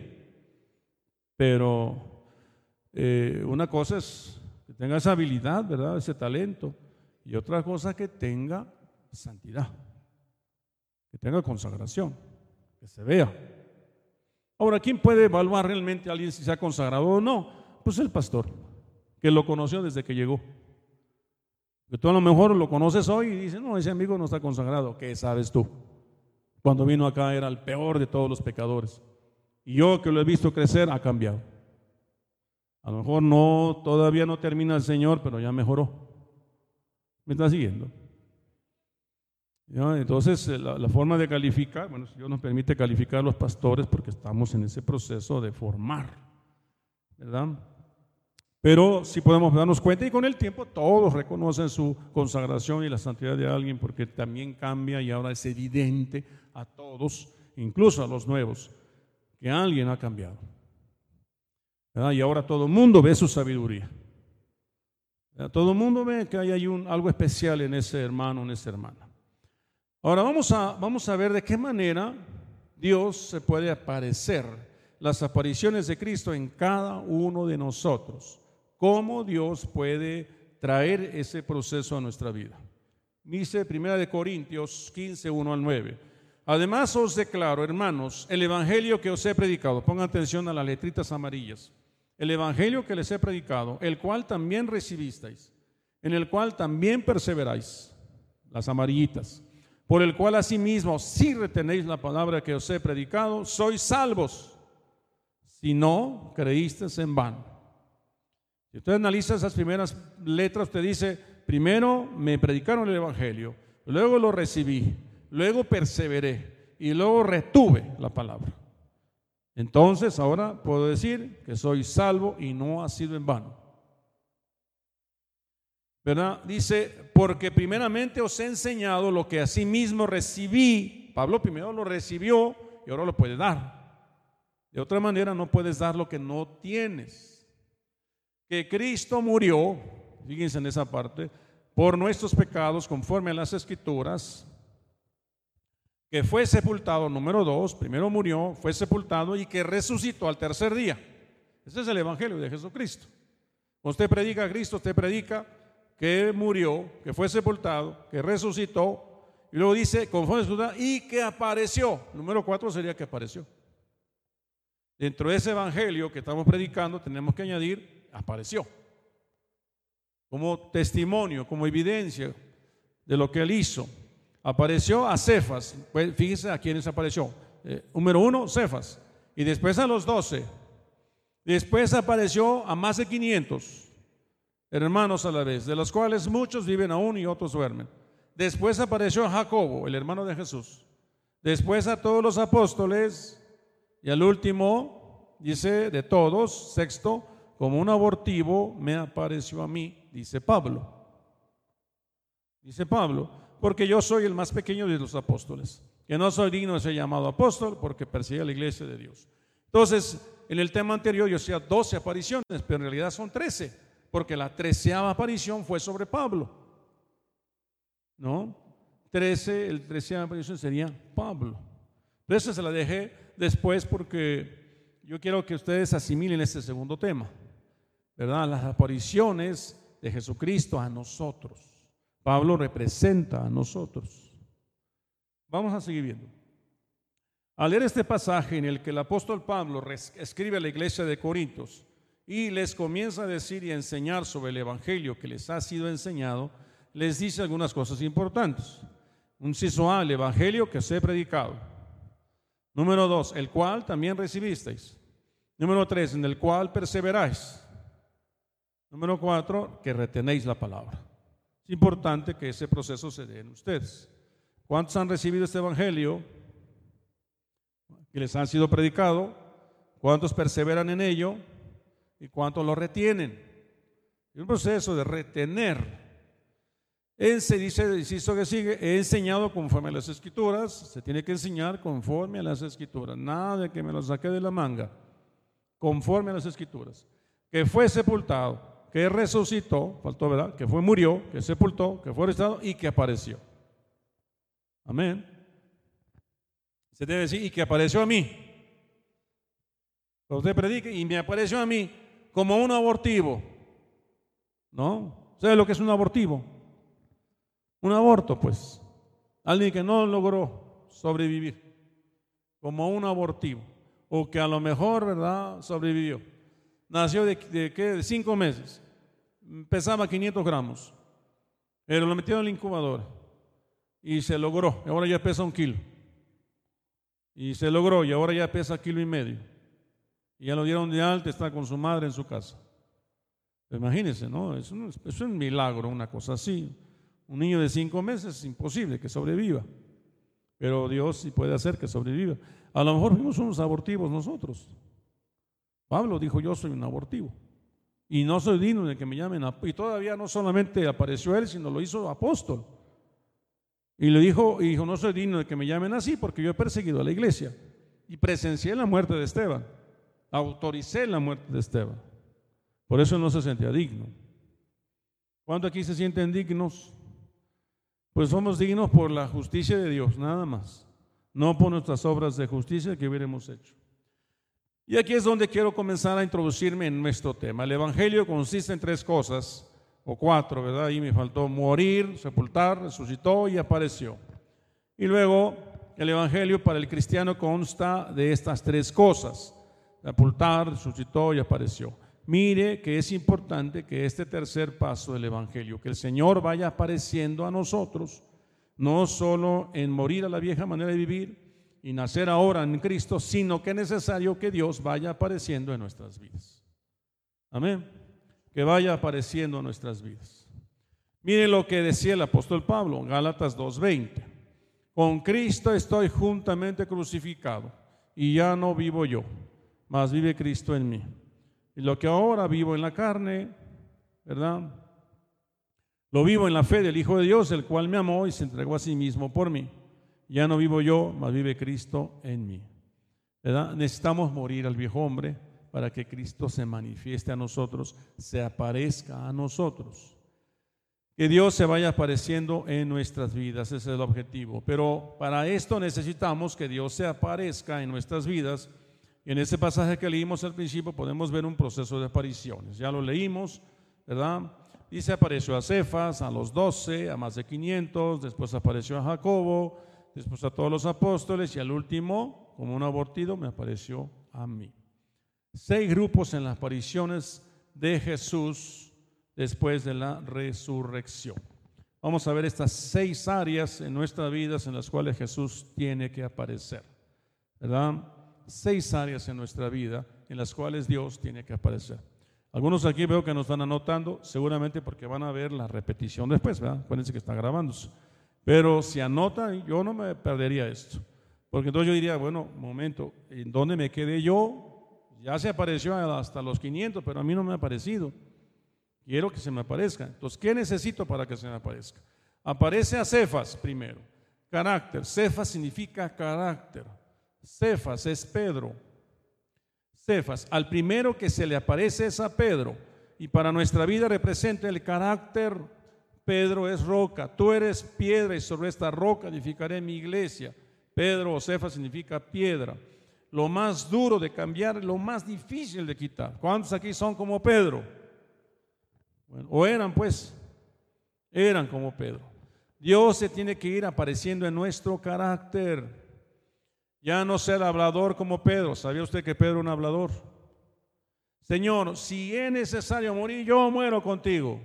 [SPEAKER 1] Pero eh, una cosa es que tenga esa habilidad, ¿verdad? Ese talento. Y otra cosa que tenga santidad que tenga consagración, que se vea. Ahora, ¿quién puede evaluar realmente a alguien si se ha consagrado o no? Pues el pastor, que lo conoció desde que llegó. Que tú a lo mejor lo conoces hoy y dices, no, ese amigo no está consagrado. ¿Qué sabes tú? Cuando vino acá era el peor de todos los pecadores. Y yo que lo he visto crecer, ha cambiado. A lo mejor no, todavía no termina el Señor, pero ya mejoró. ¿Me está siguiendo? Entonces, eh, la, forma de calificar, bueno, Dios nos permite calificar a los pastores porque estamos en ese proceso de formar, ¿verdad? Pero si podemos darnos cuenta y con el tiempo todos reconocen su consagración y la santidad de alguien porque también cambia y ahora es evidente a todos, incluso a los nuevos, que alguien ha cambiado. Y ahora todo el mundo ve su sabiduría. Todo el mundo ve que hay, algo especial en ese hermano, en esa hermana. Ahora vamos a, vamos a ver de qué manera Dios se puede aparecer, las apariciones de Cristo en cada uno de nosotros, cómo Dios puede traer ese proceso a nuestra vida. Dice Primera de Corintios 15, 1 al 9. Además os declaro, hermanos, el evangelio que os he predicado, pongan atención a las letritas amarillas, el evangelio que les he predicado, el cual también recibisteis, en el cual también perseveráis, las amarillitas por el cual asimismo, si retenéis la palabra que os he predicado, sois salvos. Si no, creísteis en vano. Si usted analiza esas primeras letras, usted dice, primero me predicaron el Evangelio, luego lo recibí, luego perseveré y luego retuve la palabra. Entonces ahora puedo decir que soy salvo y no ha sido en vano. ¿verdad? Dice, porque primeramente os he enseñado lo que asimismo recibí. Pablo primero lo recibió y ahora lo puede dar. De otra manera no puedes dar lo que no tienes. Que Cristo murió, fíjense en esa parte, por nuestros pecados conforme a las escrituras, que fue sepultado, número dos, primero murió, fue sepultado y que resucitó al tercer día. Ese es el Evangelio de Jesucristo. Usted predica a Cristo, usted predica que murió, que fue sepultado, que resucitó, y luego dice, conforme a y que apareció. Número cuatro sería que apareció. Dentro de ese evangelio que estamos predicando, tenemos que añadir, apareció. Como testimonio, como evidencia de lo que él hizo. Apareció a Cefas. Pues fíjense a quiénes apareció. Eh, número uno, Cefas. Y después a los doce. Después apareció a más de 500 hermanos a la vez, de los cuales muchos viven aún y otros duermen. Después apareció Jacobo, el hermano de Jesús. Después a todos los apóstoles y al último, dice, de todos, sexto, como un abortivo me apareció a mí, dice Pablo. Dice Pablo, porque yo soy el más pequeño de los apóstoles, que no soy digno de ser llamado apóstol porque persigue a la iglesia de Dios. Entonces, en el tema anterior yo decía 12 apariciones, pero en realidad son 13 porque la treceava aparición fue sobre Pablo. ¿No? 13, el 13 aparición sería Pablo. Pero eso se la dejé después porque yo quiero que ustedes asimilen este segundo tema, ¿verdad? Las apariciones de Jesucristo a nosotros. Pablo representa a nosotros. Vamos a seguir viendo. Al leer este pasaje en el que el apóstol Pablo escribe a la iglesia de Corintios y les comienza a decir y a enseñar sobre el evangelio que les ha sido enseñado, les dice algunas cosas importantes. Un ciso A, el evangelio que os he predicado. Número dos, el cual también recibisteis. Número tres, en el cual perseveráis. Número cuatro, que retenéis la palabra. Es importante que ese proceso se dé en ustedes. ¿Cuántos han recibido este evangelio? Que les han sido predicado. ¿Cuántos perseveran en ello? ¿Y cuántos lo retienen? Es un proceso de retener él se dice, insisto que sigue, he enseñado conforme a las escrituras, se tiene que enseñar conforme a las escrituras, nada de que me lo saque de la manga, conforme a las escrituras, que fue sepultado, que resucitó, faltó verdad, que fue murió, que sepultó, que fue arrestado y que apareció. Amén. Se debe decir, y que apareció a mí. Usted predique y me apareció a mí como un abortivo. ¿No? ¿Sabe lo que es un abortivo? Un aborto, pues. Alguien que no logró sobrevivir, como un abortivo, o que a lo mejor, ¿verdad?, sobrevivió. Nació de, de, de cinco meses, pesaba 500 gramos, pero lo metieron en la incubadora y se logró. Ahora ya pesa un kilo. Y se logró y ahora ya pesa kilo y medio. Y ya lo dieron de alta, está con su madre en su casa. Imagínense, ¿no? Es un, es un milagro, una cosa así. Un niño de cinco meses es imposible que sobreviva, pero Dios sí puede hacer que sobreviva. A lo mejor fuimos unos abortivos nosotros. Pablo dijo, yo soy un abortivo y no soy digno de que me llamen. Y todavía no solamente apareció él, sino lo hizo apóstol. Y le dijo, y dijo, no soy digno de que me llamen así porque yo he perseguido a la iglesia y presencié la muerte de Esteban, autoricé la muerte de Esteban. Por eso no se sentía digno. ¿Cuántos aquí se sienten dignos? Pues somos dignos por la justicia de Dios, nada más, no por nuestras obras de justicia que hubiéramos hecho. Y aquí es donde quiero comenzar a introducirme en nuestro tema. El Evangelio consiste en tres cosas, o cuatro, ¿verdad? Ahí me faltó morir, sepultar, resucitó y apareció. Y luego el Evangelio para el cristiano consta de estas tres cosas, sepultar, resucitó y apareció. Mire que es importante que este tercer paso del Evangelio, que el Señor vaya apareciendo a nosotros, no solo en morir a la vieja manera de vivir y nacer ahora en Cristo, sino que es necesario que Dios vaya apareciendo en nuestras vidas. Amén. Que vaya apareciendo en nuestras vidas. Mire lo que decía el apóstol Pablo Gálatas 2.20. Con Cristo estoy juntamente crucificado y ya no vivo yo, mas vive Cristo en mí. Y lo que ahora vivo en la carne, ¿verdad? Lo vivo en la fe del Hijo de Dios, el cual me amó y se entregó a sí mismo por mí. Ya no vivo yo, mas vive Cristo en mí. ¿Verdad? Necesitamos morir al viejo hombre para que Cristo se manifieste a nosotros, se aparezca a nosotros. Que Dios se vaya apareciendo en nuestras vidas, ese es el objetivo. Pero para esto necesitamos que Dios se aparezca en nuestras vidas en ese pasaje que leímos al principio podemos ver un proceso de apariciones. Ya lo leímos, ¿verdad? Dice, apareció a Cefas, a los doce, a más de 500, después apareció a Jacobo, después a todos los apóstoles y al último, como un abortido, me apareció a mí. Seis grupos en las apariciones de Jesús después de la resurrección. Vamos a ver estas seis áreas en nuestras vidas en las cuales Jesús tiene que aparecer, ¿verdad? seis áreas en nuestra vida en las cuales Dios tiene que aparecer. Algunos aquí veo que nos están anotando, seguramente porque van a ver la repetición después, ¿verdad? Acuérdense que está grabándose. Pero si anotan, yo no me perdería esto. Porque entonces yo diría, bueno, momento, ¿en dónde me quedé yo? Ya se apareció hasta los 500, pero a mí no me ha aparecido. Quiero que se me aparezca. Entonces, ¿qué necesito para que se me aparezca? Aparece a Cefas primero. Carácter. Cefas significa carácter. Cefas es Pedro. Cefas, al primero que se le aparece es a Pedro. Y para nuestra vida representa el carácter Pedro es roca, tú eres piedra y sobre esta roca edificaré mi iglesia. Pedro o Cefa significa piedra. Lo más duro de cambiar, lo más difícil de quitar. ¿Cuántos aquí son como Pedro? o eran pues, eran como Pedro. Dios se tiene que ir apareciendo en nuestro carácter. Ya no ser hablador como Pedro. ¿Sabía usted que Pedro es un hablador? Señor, si es necesario morir, yo muero contigo.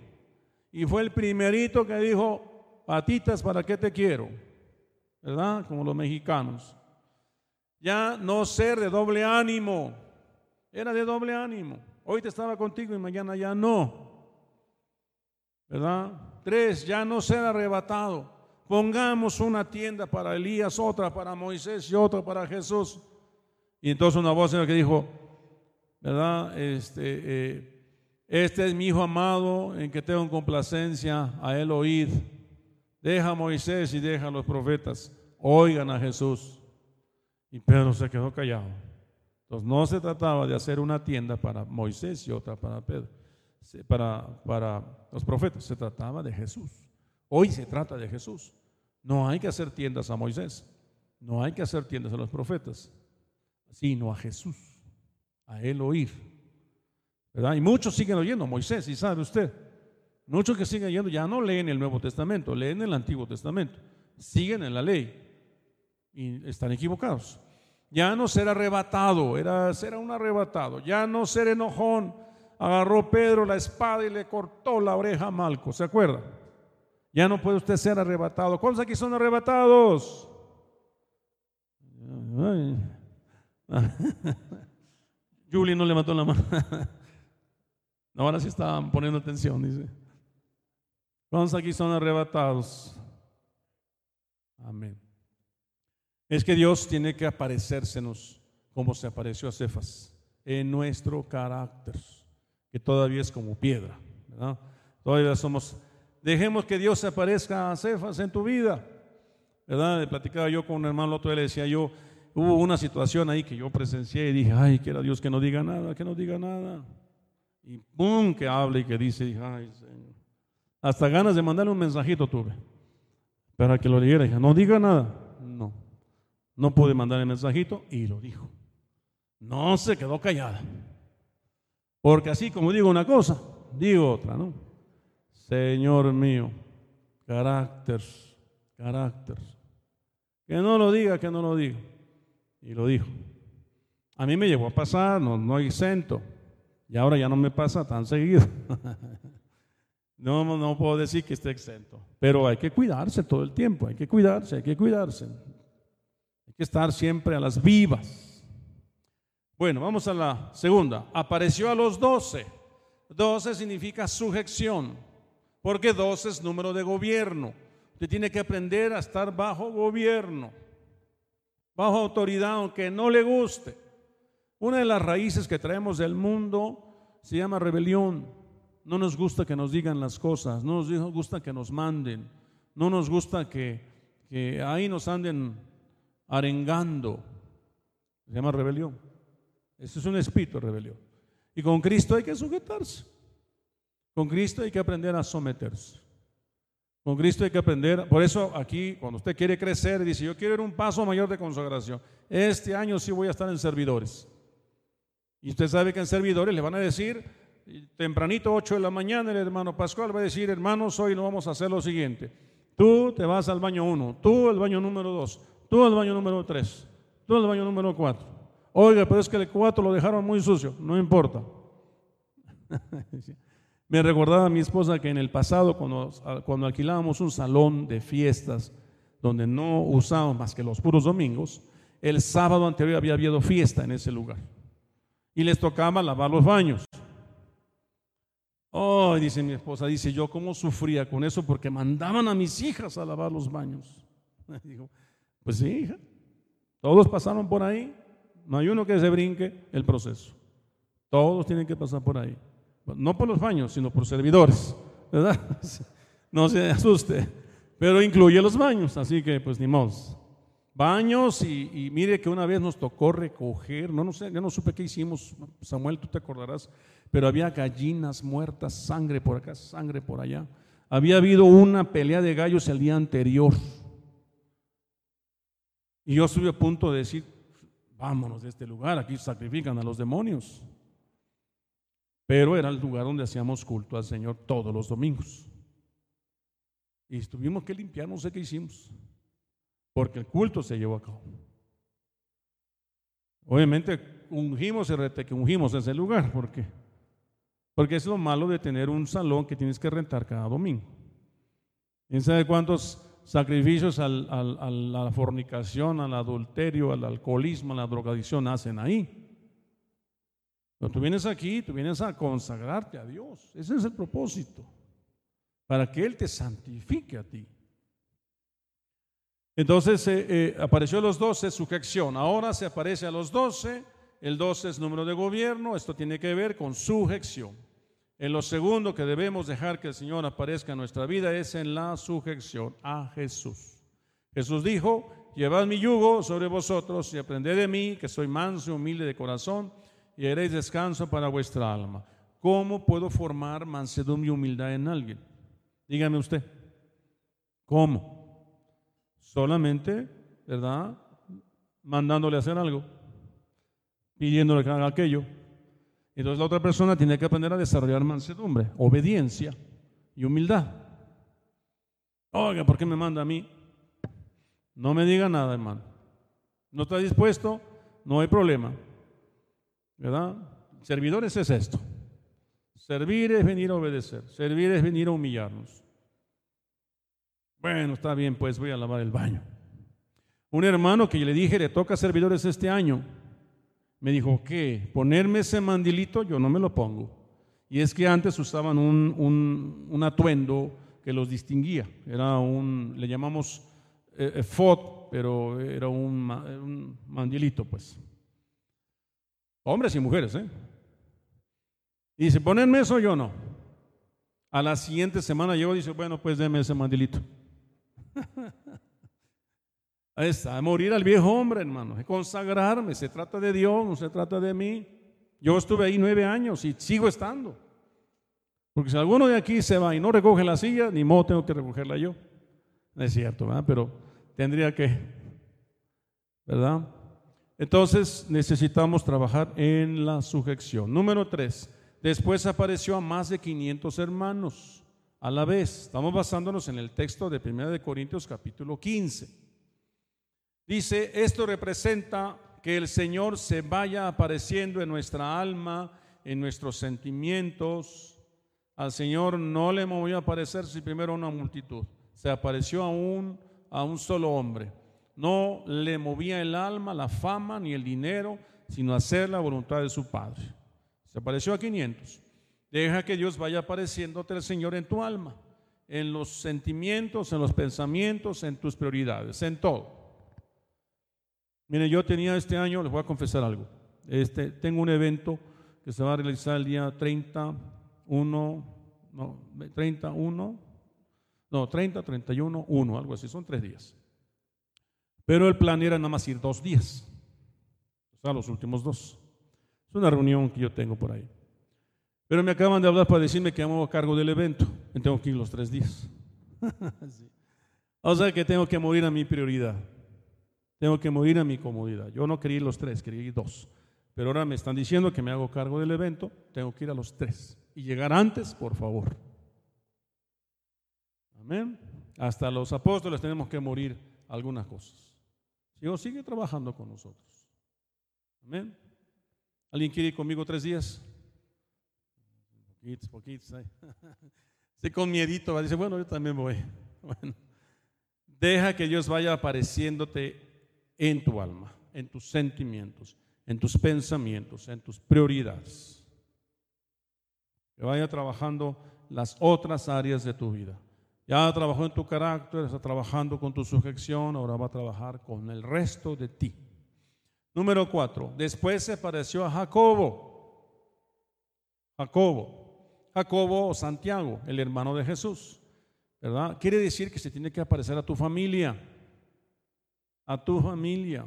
[SPEAKER 1] Y fue el primerito que dijo, patitas, ¿para qué te quiero? ¿Verdad? Como los mexicanos. Ya no ser de doble ánimo. Era de doble ánimo. Hoy te estaba contigo y mañana ya no. ¿Verdad? Tres, ya no ser arrebatado. Pongamos una tienda para Elías, otra para Moisés y otra para Jesús. Y entonces una voz que dijo, ¿verdad? Este, eh, este es mi hijo amado en que tengo complacencia a él oír. Deja a Moisés y deja a los profetas. Oigan a Jesús. Y Pedro se quedó callado. Entonces no se trataba de hacer una tienda para Moisés y otra para Pedro, para, para los profetas. Se trataba de Jesús. Hoy se trata de Jesús. No hay que hacer tiendas a Moisés. No hay que hacer tiendas a los profetas, sino a Jesús. A él oír. Y muchos siguen oyendo Moisés, y sabe usted, muchos que siguen oyendo ya no leen el Nuevo Testamento, leen el Antiguo Testamento, siguen en la ley y están equivocados. Ya no ser arrebatado, era ser un arrebatado, ya no ser enojón. Agarró Pedro la espada y le cortó la oreja a Malco, ¿se acuerda? Ya no puede usted ser arrebatado. ¿Cuántos aquí son arrebatados? Julie no le mató la mano. ahora sí estaban poniendo atención, dice. ¿Cuántos aquí son arrebatados? Amén. Es que Dios tiene que aparecérsenos como se apareció a Cefas, en nuestro carácter, que todavía es como piedra. Todavía somos. Dejemos que Dios se aparezca a Cefas en tu vida. ¿Verdad? Le platicaba yo con un hermano otro día, le decía yo, hubo una situación ahí que yo presencié y dije, ay, quiera Dios que no diga nada, que no diga nada. Y pum, que hable y que dice, ay, Señor. Hasta ganas de mandarle un mensajito tuve. Para que lo dijera, dije, no diga nada. No. No pude mandar el mensajito y lo dijo. No se quedó callada. Porque así como digo una cosa, digo otra, ¿no? Señor mío, carácter, carácter. Que no lo diga, que no lo diga. Y lo dijo. A mí me llegó a pasar, no, no exento. Y ahora ya no me pasa tan seguido. no, no puedo decir que esté exento. Pero hay que cuidarse todo el tiempo, hay que cuidarse, hay que cuidarse. Hay que estar siempre a las vivas. Bueno, vamos a la segunda. Apareció a los doce. Doce significa sujeción, porque doce es número de gobierno. Usted tiene que aprender a estar bajo gobierno, bajo autoridad, aunque no le guste. Una de las raíces que traemos del mundo se llama rebelión. No nos gusta que nos digan las cosas, no nos gusta que nos manden, no nos gusta que, ahí nos anden arengando. Se llama rebelión. Ese es un espíritu de rebelión. Y con Cristo hay que sujetarse. Con Cristo hay que aprender a someterse. Con Cristo hay que aprender. Por eso aquí, cuando usted quiere crecer, dice, yo quiero ir un paso mayor de consagración. Este año sí voy a estar en servidores. Y usted sabe que en servidores le van a decir, tempranito 8 de la mañana, el hermano Pascual va a decir, hermanos, hoy no vamos a hacer lo siguiente. Tú te vas al baño 1, tú al baño número 2, tú al baño número 3, tú al baño número 4. Oiga, pero es que el 4 lo dejaron muy sucio, no importa. Me recordaba a mi esposa que en el pasado, cuando, cuando alquilábamos un salón de fiestas, donde no usábamos más que los puros domingos, el sábado anterior había habido fiesta en ese lugar y les tocaba lavar los baños. Oh, dice mi esposa, dice yo cómo sufría con eso porque mandaban a mis hijas a lavar los baños. Pues sí, todos pasaron por ahí, no hay uno que se brinque el proceso. Todos tienen que pasar por ahí. No por los baños, sino por servidores, ¿verdad? No se asuste, pero incluye los baños, así que pues ni modo baños y, mire que una vez nos tocó recoger, no, no sé, yo no supe qué hicimos, Samuel, tú te acordarás, pero había gallinas muertas, sangre por acá, sangre por allá. Había habido una pelea de gallos el día anterior. Y yo estuve a punto de decir, vámonos de este lugar, aquí sacrifican a los demonios. Pero era el lugar donde hacíamos culto al Señor todos los domingos. Y tuvimos que limpiar, no sé qué hicimos, porque el culto se llevó a cabo. Obviamente ungimos y que ungimos ese lugar, porque porque es lo malo de tener un salón que tienes que rentar cada domingo. ¿Quién sabe cuántos sacrificios a la fornicación, al adulterio, al alcoholismo, a la drogadicción hacen ahí? Pero tú vienes aquí, tú vienes a consagrarte a Dios. Ese es el propósito. Para que Él te santifique a ti. Entonces eh, eh, apareció a los doce sujeción. Ahora se aparece a los doce. El doce es número de gobierno. Esto tiene que ver con sujeción. En lo segundo que debemos dejar que el Señor aparezca en nuestra vida es en la sujeción a Jesús. Jesús dijo, llevad mi yugo sobre vosotros y aprended de mí, que soy manso y humilde de corazón, y haréis descanso para vuestra alma. ¿Cómo puedo formar mansedumbre y humildad en alguien? Dígame usted. ¿Cómo? Solamente, ¿verdad? Mandándole a hacer algo, pidiéndole que haga aquello. Entonces la otra persona tiene que aprender a desarrollar mansedumbre, obediencia y humildad. Oiga, ¿por qué me manda a mí? No me diga nada, hermano. ¿No está dispuesto? No hay problema. ¿Verdad? Servidores es esto. Servir es venir a obedecer. Servir es venir a humillarnos. Bueno, está bien, pues voy a lavar el baño. Un hermano que le dije le toca servidores este año me dijo, ¿qué? ¿Ponerme ese mandilito? Yo no me lo pongo. Y es que antes usaban un, atuendo que los distinguía. Era un, le llamamos eh, eh FOD, pero era un, un, mandilito, pues. Hombres y mujeres, ¿eh? Y dice, ponerme eso yo no. A la siguiente semana llegó y dice, bueno, pues déme ese mandilito. Ahí está, morir al viejo hombre, hermano, consagrarme, se trata de Dios, no se trata de mí. Yo estuve ahí nueve años y sigo estando. Porque si alguno de aquí se va y no recoge la silla, ni modo tengo que recogerla yo. No es cierto, ¿verdad? Pero tendría que, ¿verdad? Entonces necesitamos trabajar en la sujeción. Número tres, después apareció a más de 500 hermanos a la vez. Estamos basándonos en el texto de 1 de Corintios capítulo 15. Dice, esto representa que el Señor se vaya apareciendo en nuestra alma, en nuestros sentimientos. Al Señor no le movió a aparecerse primero una multitud, se apareció a un, a un solo hombre. No le movía el alma, la fama ni el dinero, sino hacer la voluntad de su Padre. Se apareció a 500. Deja que Dios vaya apareciéndote el Señor en tu alma, en los sentimientos, en los pensamientos, en tus prioridades, en todo. Mire, yo tenía este año, les voy a confesar algo. Este, tengo un evento que se va a realizar el día 31, no, 31, no, 30, 31, 1, algo así, son tres días. Pero el plan era nada más ir dos días, o sea, los últimos dos. Es una reunión que yo tengo por ahí. Pero me acaban de hablar para decirme que hago cargo del evento, y tengo que ir los tres días. O sea que tengo que morir a mi prioridad. Tengo que morir a mi comodidad. Yo no quería ir los tres, quería ir dos. Pero ahora me están diciendo que me hago cargo del evento, tengo que ir a los tres. Y llegar antes, por favor. Amén. Hasta los apóstoles tenemos que morir algunas cosas. Dios sigue trabajando con nosotros. Amén. ¿Alguien quiere ir conmigo tres días? Poquitos, poquitos. Sí, con miedito va. Dice, bueno, yo también voy. Bueno, deja que Dios vaya apareciéndote en tu alma, en tus sentimientos, en tus pensamientos, en tus prioridades. Que vaya trabajando las otras áreas de tu vida. Ya trabajó en tu carácter, está trabajando con tu sujeción, ahora va a trabajar con el resto de ti. Número cuatro, después se pareció a Jacobo. Jacobo, Jacobo o Santiago, el hermano de Jesús. ¿Verdad? Quiere decir que se tiene que aparecer a tu familia a tu familia.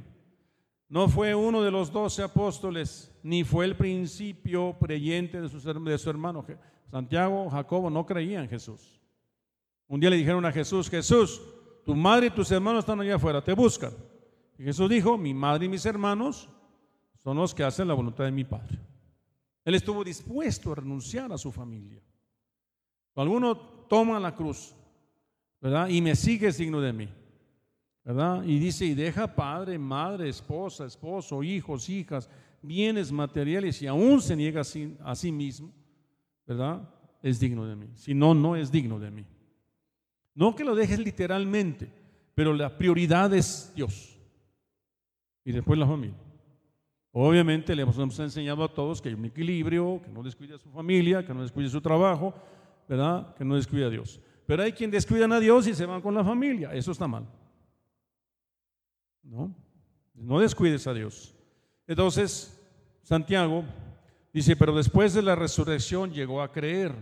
[SPEAKER 1] No fue uno de los doce apóstoles, ni fue el principio creyente de su, de su hermano. Santiago, Jacobo no creían en Jesús. Un día le dijeron a Jesús, Jesús, tu madre y tus hermanos están allá afuera, te buscan. Y Jesús dijo, mi madre y mis hermanos son los que hacen la voluntad de mi Padre. Él estuvo dispuesto a renunciar a su familia. Alguno toma la cruz, ¿verdad? Y me sigue signo de mí, ¿verdad? Y dice, y deja padre, madre, esposa, esposo, hijos, hijas, bienes materiales y aún se niega a sí, a sí mismo, ¿verdad? Es digno de mí. Si no, no es digno de mí. No que lo dejes literalmente, pero la prioridad es Dios. Y después la familia. Obviamente le hemos enseñado a todos que hay un equilibrio, que no descuide a su familia, que no descuide su trabajo, ¿verdad? Que no descuide a Dios. Pero hay quien descuidan a Dios y se van con la familia. Eso está mal. ¿No? No descuides a Dios. Entonces, Santiago dice, pero después de la resurrección llegó a creer,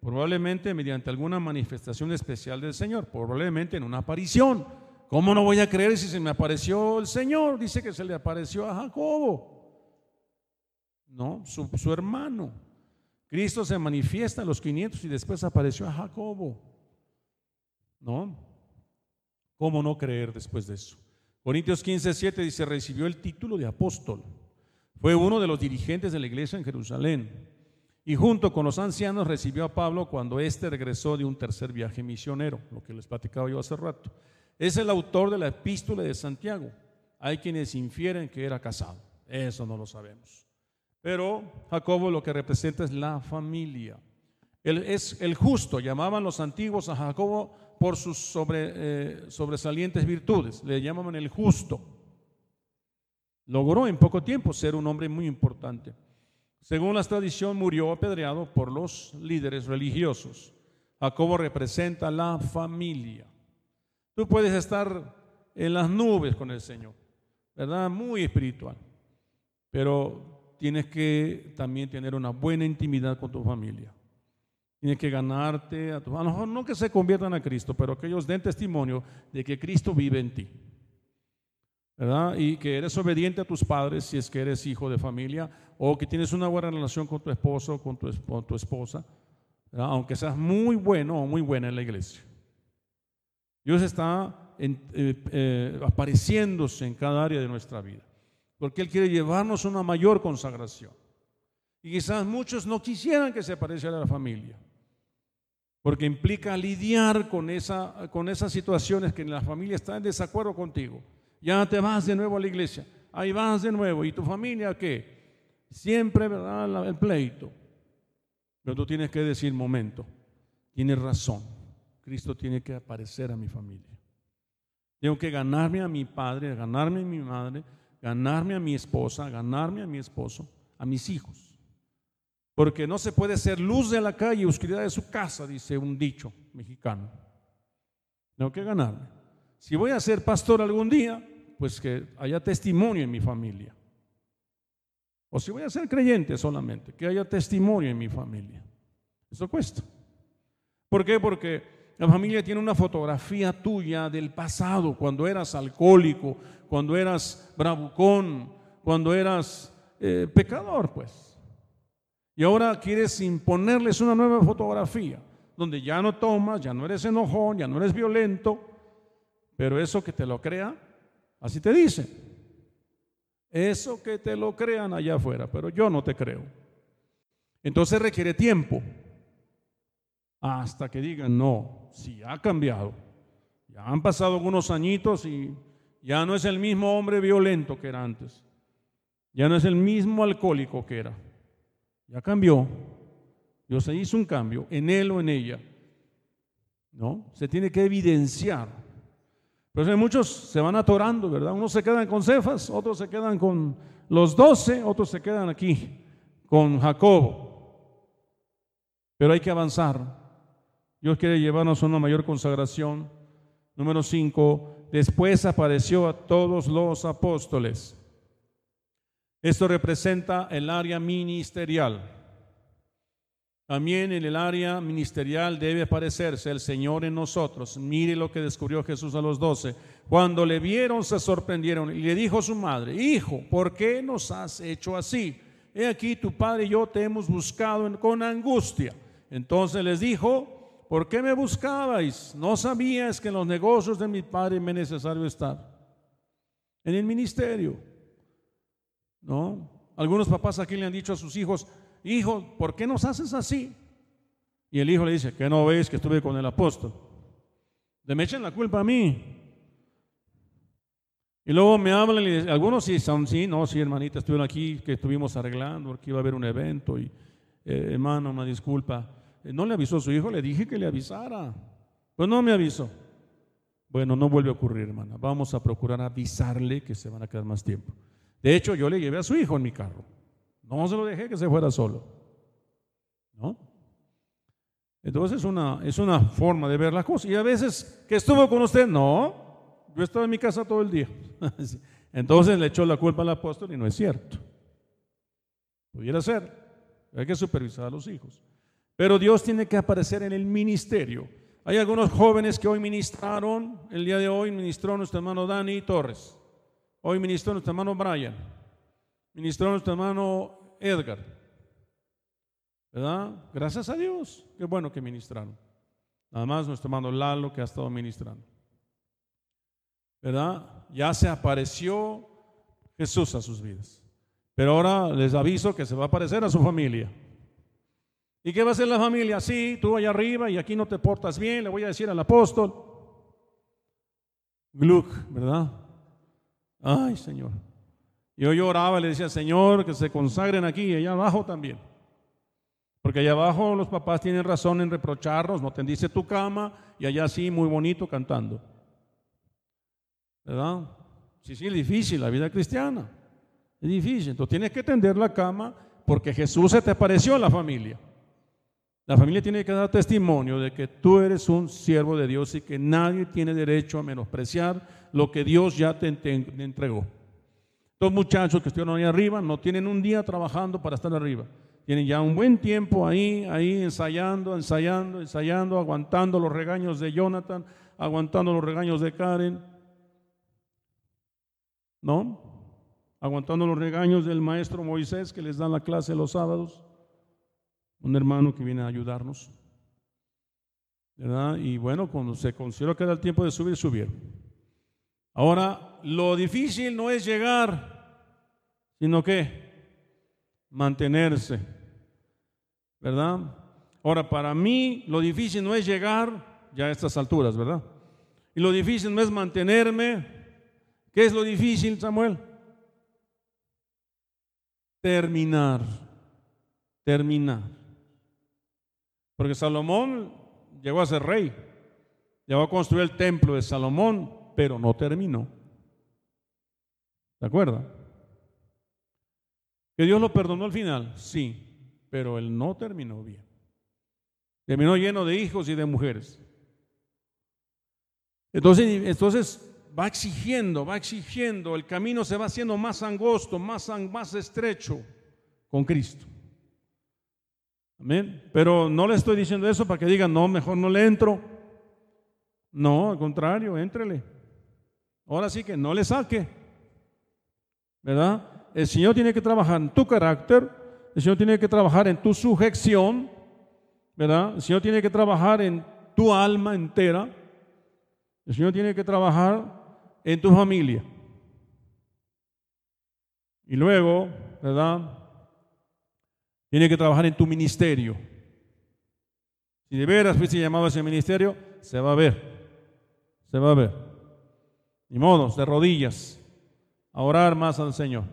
[SPEAKER 1] probablemente mediante alguna manifestación especial del Señor, probablemente en una aparición. ¿Cómo no voy a creer si se me apareció el Señor? Dice que se le apareció a Jacobo. No, su, hermano. Cristo se manifiesta a los 500 y después apareció a Jacobo. ¿No? ¿Cómo no creer después de eso? Corintios 15, 7 dice, recibió el título de apóstol. Fue uno de los dirigentes de la iglesia en Jerusalén. Y junto con los ancianos recibió a Pablo cuando éste regresó de un tercer viaje misionero, lo que les platicaba yo hace rato. Es el autor de la epístola de Santiago. Hay quienes infieren que era casado. Eso no lo sabemos. Pero Jacobo lo que representa es la familia. Él es el justo, llamaban los antiguos a Jacobo por sus eh, sobresalientes virtudes, le llamaban el justo. Logró en poco tiempo ser un hombre muy importante. Según la tradición, murió apedreado por los líderes religiosos. Jacobo representa la familia. Tú puedes estar en las nubes con el Señor, ¿verdad? Muy espiritual. Pero tienes que también tener una buena intimidad con tu familia. Tienes que ganarte a tu... A lo mejor no que se conviertan a Cristo, pero que ellos den testimonio de que Cristo vive en ti. ¿verdad? Y que eres obediente a tus padres si es que eres hijo de familia o que tienes una buena relación con tu esposo, con tu, con tu esposa, aunque seas muy bueno o muy buena en la iglesia. Dios está eh, eh, apareciéndose en cada área de nuestra vida, porque Él quiere llevarnos una mayor consagración. Y quizás muchos no quisieran que se apareciera a la familia, porque implica lidiar con, esa, con esas situaciones que la familia está en desacuerdo contigo ya te vas de nuevo a la iglesia, ahí vas de nuevo. ¿Y tu familia qué? Siempre, ¿verdad? El pleito. Pero tú tienes que decir, momento, tienes razón. Cristo tiene que aparecer a mi familia. Tengo que ganarme a mi padre, ganarme a mi madre, ganarme a mi esposa, ganarme a mi esposo, a mis hijos. Porque no se puede ser luz de la calle y oscuridad de su casa, dice un dicho mexicano. Tengo que ganarme. Si voy a ser pastor algún día, pues que haya testimonio en mi familia. O si voy a ser creyente solamente, que haya testimonio en mi familia. Eso cuesta. ¿Por qué? Porque la familia tiene una fotografía tuya del pasado, cuando eras alcohólico, cuando eras bravucón, cuando eras eh, pecador, pues. Y ahora quieres imponerles una nueva fotografía, donde ya no tomas, ya no eres enojón, ya no eres violento, pero eso que te lo crea Así te dice. Eso que te lo crean allá afuera, pero yo no te creo. Entonces requiere tiempo hasta que digan, no, si ha cambiado. Ya han pasado algunos añitos y ya no es el mismo hombre violento que era antes. Ya no es el mismo alcohólico que era. Ya cambió. Dios se hizo un cambio en él o en ella. ¿No? Se tiene que evidenciar pero muchos se van atorando, ¿verdad? Unos se quedan con Cefas, otros se quedan con los doce, otros se quedan aquí con Jacobo. Pero hay que avanzar. Dios quiere llevarnos a una mayor consagración. Número cinco, después apareció a todos los apóstoles. Esto representa el área ministerial. También en el área ministerial debe aparecerse el Señor en nosotros. Mire lo que descubrió Jesús a los doce. Cuando le vieron se sorprendieron y le dijo a su madre, Hijo, ¿por qué nos has hecho así? He aquí tu padre y yo te hemos buscado con angustia. Entonces les dijo, ¿por qué me buscabais? No sabías que en los negocios de mi padre me es necesario estar. En el ministerio. ¿No? Algunos papás aquí le han dicho a sus hijos, hijo, ¿por qué nos haces así? Y el hijo le dice, que no veis que estuve con el apóstol. De me la culpa a mí. Y luego me hablan y algunos sí son, sí, no, sí, hermanita, estuvieron aquí, que estuvimos arreglando, porque iba a haber un evento y, eh, hermano, una disculpa. Eh, no le avisó a su hijo, le dije que le avisara. Pues no me avisó. Bueno, no vuelve a ocurrir, hermana. Vamos a procurar avisarle que se van a quedar más tiempo. De hecho, yo le llevé a su hijo en mi carro. No se lo dejé que se fuera solo. ¿No? Entonces es una, es una forma de ver las cosas. Y a veces, que estuvo con usted? No, yo estaba en mi casa todo el día. Entonces le echó la culpa al apóstol y no es cierto. Pudiera ser. Hay que supervisar a los hijos. Pero Dios tiene que aparecer en el ministerio. Hay algunos jóvenes que hoy ministraron, el día de hoy ministró nuestro hermano Dani Torres. Hoy ministró nuestro hermano Brian. Ministró nuestro hermano Edgar. ¿Verdad? Gracias a Dios. Qué bueno que ministraron. Nada más nuestro hermano Lalo que ha estado ministrando. ¿Verdad? Ya se apareció Jesús a sus vidas. Pero ahora les aviso que se va a aparecer a su familia. ¿Y qué va a hacer la familia? Sí, tú allá arriba y aquí no te portas bien, le voy a decir al apóstol. Gluck, ¿verdad? Ay, Señor. Yo lloraba le decía, Señor, que se consagren aquí y allá abajo también. Porque allá abajo los papás tienen razón en reprocharnos, no tendiste tu cama y allá sí, muy bonito cantando. ¿Verdad? Sí, sí, es difícil la vida cristiana. Es difícil. Entonces tienes que tender la cama porque Jesús se te apareció en la familia. La familia tiene que dar testimonio de que tú eres un siervo de Dios y que nadie tiene derecho a menospreciar lo que Dios ya te, entregó. Los muchachos que estuvieron ahí arriba no tienen un día trabajando para estar arriba. Tienen ya un buen tiempo ahí, ahí ensayando, ensayando, ensayando, aguantando los regaños de Jonathan, aguantando los regaños de Karen. ¿No? Aguantando los regaños del maestro Moisés que les da la clase los sábados un hermano que viene a ayudarnos. ¿verdad? Y bueno, cuando se consideró que era el tiempo de subir, subir. Ahora, lo difícil no es llegar, sino que mantenerse. ¿Verdad? Ahora, para mí, lo difícil no es llegar ya a estas alturas, ¿verdad? Y lo difícil no es mantenerme. ¿Qué es lo difícil, Samuel? Terminar. Terminar. Porque Salomón llegó a ser rey, llegó a construir el templo de Salomón, pero no terminó. ¿De acuerdo? Que Dios lo perdonó al final, sí, pero él no terminó bien. Terminó lleno de hijos y de mujeres. Entonces, entonces va exigiendo, va exigiendo, el camino se va haciendo más angosto, más, más estrecho con Cristo. Amén. Pero no le estoy diciendo eso para que digan, no, mejor no le entro. No, al contrario, éntrele. Ahora sí que no le saque. ¿Verdad? El Señor tiene que trabajar en tu carácter, el Señor tiene que trabajar en tu sujeción, ¿verdad? El Señor tiene que trabajar en tu alma entera, el Señor tiene que trabajar en tu familia. Y luego, ¿verdad? Tiene que trabajar en tu ministerio. Si de veras fuiste llamado a ese ministerio, se va a ver. Se va a ver. Ni modos, de rodillas, a orar más al Señor.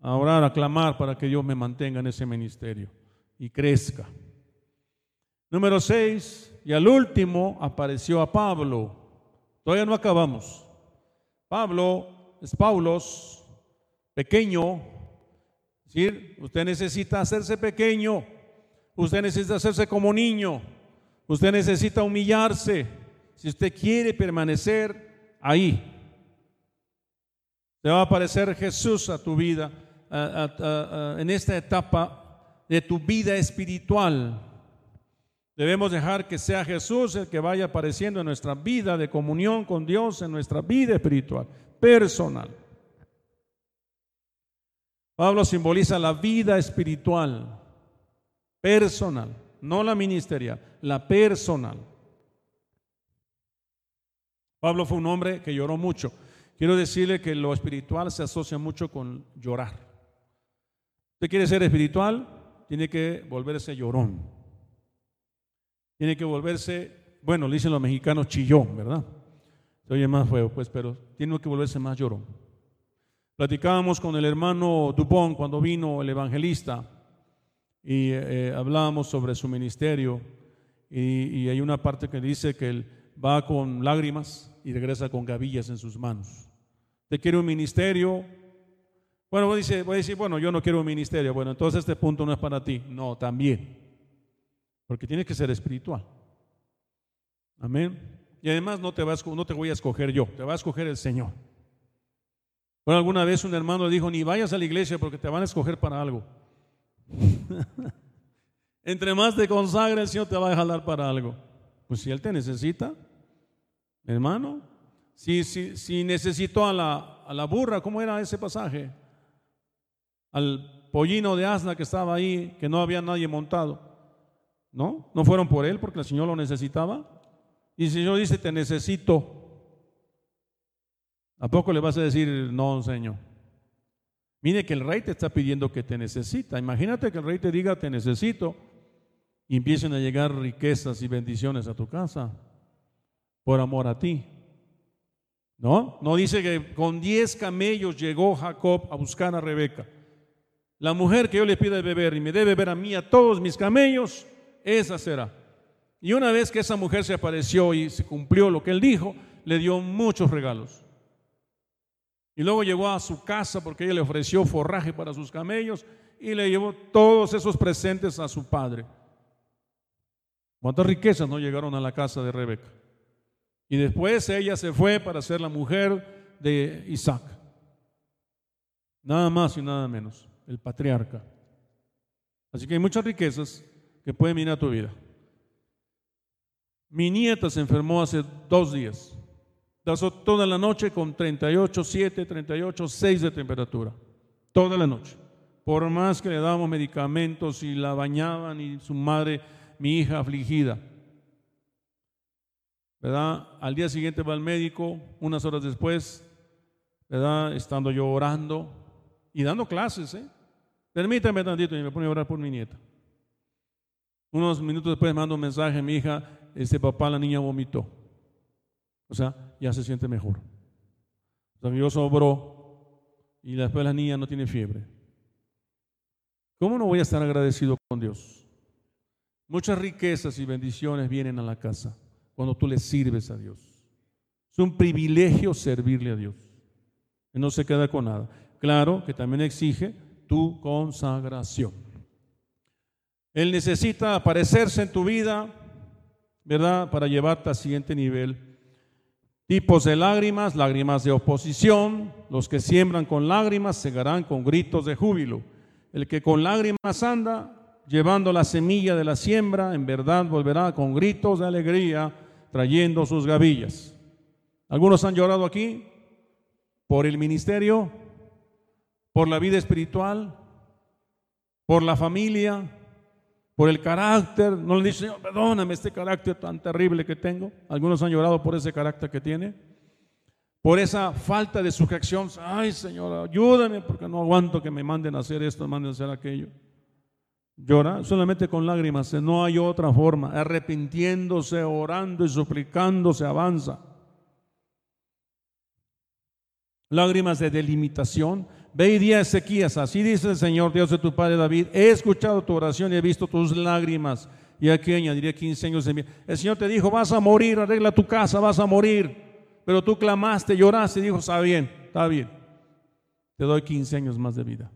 [SPEAKER 1] A orar, a clamar para que Dios me mantenga en ese ministerio y crezca. Número seis, y al último apareció a Pablo. Todavía no acabamos. Pablo es Paulos, pequeño, Usted necesita hacerse pequeño, usted necesita hacerse como niño, usted necesita humillarse si usted quiere permanecer ahí. Te va a aparecer Jesús a tu vida en esta etapa de tu vida espiritual. Debemos dejar que sea Jesús el que vaya apareciendo en nuestra vida de comunión con Dios, en nuestra vida espiritual, personal. Pablo simboliza la vida espiritual, personal. no la ministerial, la personal. Pablo fue un hombre que lloró mucho. Quiero decirle que lo espiritual se asocia mucho con llorar. Usted quiere ser espiritual, tiene que volverse llorón. Tiene que volverse, bueno, le dicen los mexicanos chillón, ¿verdad? Se oye más feo, pues, pero tiene que volverse más llorón. Platicábamos con el hermano Dupont cuando vino el evangelista y eh, hablábamos sobre su ministerio y, y hay una parte que dice que él va con lágrimas y regresa con gavillas en sus manos. Te quiere un ministerio. Bueno, voy a, decir, voy a decir, bueno, yo no quiero un ministerio. Bueno, entonces este punto no es para ti. No, también. Porque tienes que ser espiritual. Amén. Y además no te, vas, no te voy a escoger yo, te va a escoger el Señor. Bueno, alguna vez un hermano dijo, ni vayas a la iglesia porque te van a escoger para algo. Entre más te consagra el Señor te va a jalar para algo. Pues si Él te necesita, hermano, si, si, si necesitó a la, a la burra, ¿cómo era ese pasaje? Al pollino de asna que estaba ahí, que no había nadie montado. ¿No? ¿No fueron por él porque el Señor lo necesitaba? Y el Señor dice, te necesito. ¿A poco le vas a decir, no, Señor? Mire que el rey te está pidiendo que te necesita. Imagínate que el rey te diga, te necesito, y empiecen a llegar riquezas y bendiciones a tu casa por amor a ti. ¿No? No dice que con diez camellos llegó Jacob a buscar a Rebeca. La mujer que yo le pida beber y me debe beber a mí a todos mis camellos, esa será. Y una vez que esa mujer se apareció y se cumplió lo que él dijo, le dio muchos regalos. Y luego llegó a su casa porque ella le ofreció forraje para sus camellos y le llevó todos esos presentes a su padre. ¿Cuántas riquezas no llegaron a la casa de Rebeca? Y después ella se fue para ser la mujer de Isaac. Nada más y nada menos, el patriarca. Así que hay muchas riquezas que pueden a tu vida. Mi nieta se enfermó hace dos días. Pasó toda la noche con 38, 7, 38, 6 de temperatura. Toda la noche. Por más que le dábamos medicamentos y la bañaban y su madre, mi hija afligida. ¿verdad? Al día siguiente va al médico, unas horas después, ¿verdad? Estando yo orando y dando clases, ¿eh? Permítame tantito y me pone a orar por mi nieta. Unos minutos después mando un mensaje a mi hija, este papá, la niña vomitó. O sea, ya se siente mejor. O sea, sobró y después la niña no tiene fiebre. ¿Cómo no voy a estar agradecido con Dios? Muchas riquezas y bendiciones vienen a la casa cuando tú le sirves a Dios. Es un privilegio servirle a Dios. No se queda con nada. Claro que también exige tu consagración. Él necesita aparecerse en tu vida, ¿verdad? Para llevarte al siguiente nivel. Tipos de lágrimas, lágrimas de oposición. Los que siembran con lágrimas segarán con gritos de júbilo. El que con lágrimas anda, llevando la semilla de la siembra, en verdad volverá con gritos de alegría, trayendo sus gavillas. Algunos han llorado aquí por el ministerio, por la vida espiritual, por la familia, por el carácter. No le dice, Señor, perdóname este carácter tan terrible que tengo. Algunos han llorado por ese carácter que tiene. Por esa falta de sujeción. Ay, Señor, ayúdame porque no aguanto que me manden a hacer esto, me manden a hacer aquello. Llora solamente con lágrimas, no hay otra forma. Arrepintiéndose, orando y suplicando se avanza. Lágrimas de delimitación. Ve y di a Ezequías, así dice el Señor Dios de tu padre David, he escuchado tu oración y he visto tus lágrimas. Y aquí añadiré 15 años de vida. El Señor te dijo, vas a morir, arregla tu casa, vas a morir. Pero tú clamaste, lloraste y dijo, está bien, está bien. Te doy 15 años más de vida.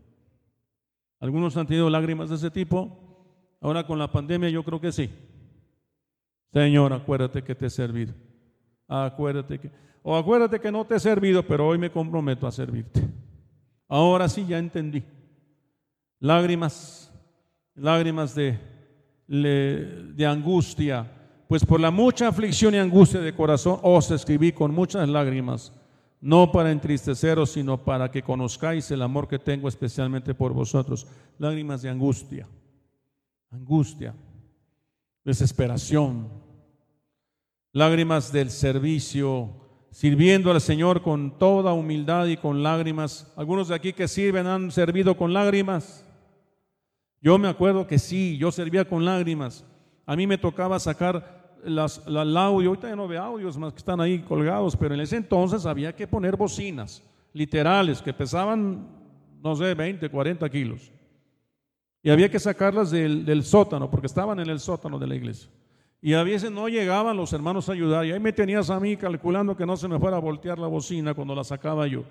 [SPEAKER 1] Algunos han tenido lágrimas de ese tipo. Ahora con la pandemia yo creo que sí. Señor, acuérdate que te he servido. Acuérdate que, o acuérdate que no te he servido, pero hoy me comprometo a servirte. Ahora sí ya entendí. Lágrimas, lágrimas de, de angustia, pues por la mucha aflicción y angustia de corazón os escribí con muchas lágrimas no para entristeceros, sino para que conozcáis el amor que tengo especialmente por vosotros. Lágrimas de angustia, angustia. desesperación, lágrimas del servicio, sirviendo al Señor con toda humildad y con lágrimas. Algunos de aquí que sirven han servido con lágrimas. Yo me acuerdo que sí, yo servía con lágrimas. A mí me tocaba sacar las, el audio, ahorita ya no veo audios más que están ahí colgados, pero en ese entonces había que poner bocinas literales que pesaban, no sé, 20, 40 kilos. Y había que sacarlas del, del sótano, porque estaban en el sótano de la iglesia. Y a veces no llegaban los hermanos a ayudar. Y ahí me tenías a mí calculando que no se me fuera a voltear la bocina cuando la sacaba yo.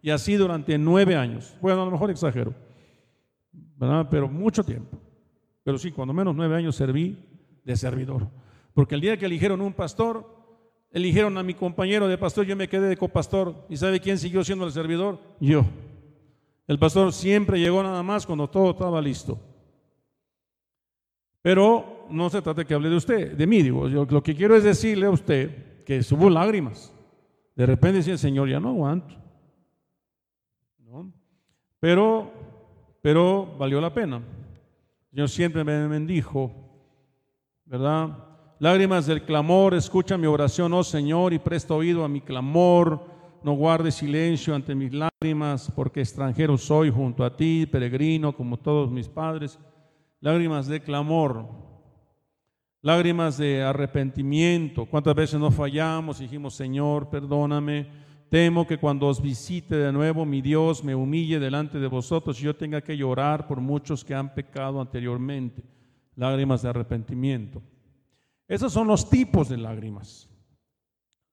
[SPEAKER 1] Y así durante nueve años. Bueno, a lo mejor exagero. ¿verdad? Pero mucho tiempo. Pero sí, cuando menos nueve años serví de servidor. Porque el día que eligieron un pastor, eligieron a mi compañero de pastor, yo me quedé de copastor. ¿Y sabe quién siguió siendo el servidor? Yo. El pastor siempre llegó nada más cuando todo estaba listo. Pero no se trata de que hable de usted, de mí, digo. Lo que quiero es decirle a usted que hubo lágrimas. De repente decía, Señor, ya no aguanto. ¿No? Pero, pero valió la pena. Yo siempre me bendijo, ¿verdad? Lágrimas del clamor, escucha mi oración, oh Señor, y presta oído a mi clamor. No guarde silencio ante mis lágrimas, porque extranjero soy junto a ti, peregrino como todos mis padres lágrimas de clamor, lágrimas de arrepentimiento. ¿Cuántas veces nos fallamos dijimos, Señor, perdóname? Temo que cuando os visite de nuevo mi Dios me humille delante de vosotros y yo tenga que llorar por muchos que han pecado anteriormente. Lágrimas de arrepentimiento. Esos son los tipos de lágrimas.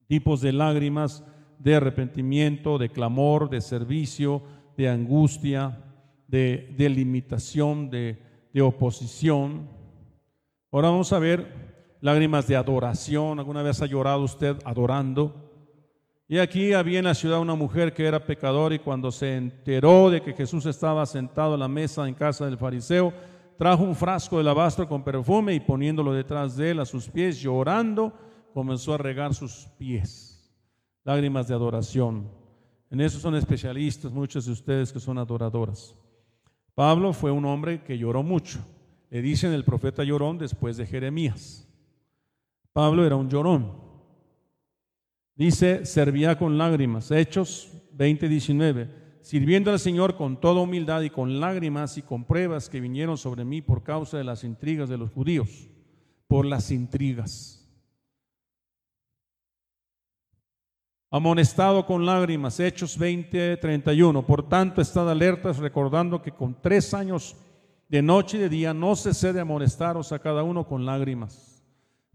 [SPEAKER 1] Tipos de lágrimas de arrepentimiento, de clamor, de servicio, de angustia, de, de limitación, de, de oposición. Ahora vamos a ver lágrimas de adoración. ¿Alguna vez ha llorado usted adorando? Y aquí había en la ciudad una mujer que era pecadora y cuando se enteró de que Jesús estaba sentado a la mesa en casa del fariseo, trajo un frasco de alabastro con perfume y poniéndolo detrás de él a sus pies, llorando, comenzó a regar sus pies. Lágrimas de adoración. En eso son especialistas muchos de ustedes que son adoradoras. Pablo fue un hombre que lloró mucho. Le dicen el profeta llorón después de Jeremías. Pablo era un llorón. Dice, servía con lágrimas. Hechos 20:19. Sirviendo al Señor con toda humildad y con lágrimas y con pruebas que vinieron sobre mí por causa de las intrigas de los judíos. Por las intrigas. amonestado con lágrimas, Hechos 20, 31. Por tanto, estad alertas recordando que con tres años de noche y de día no cese de amonestaros a cada uno con lágrimas,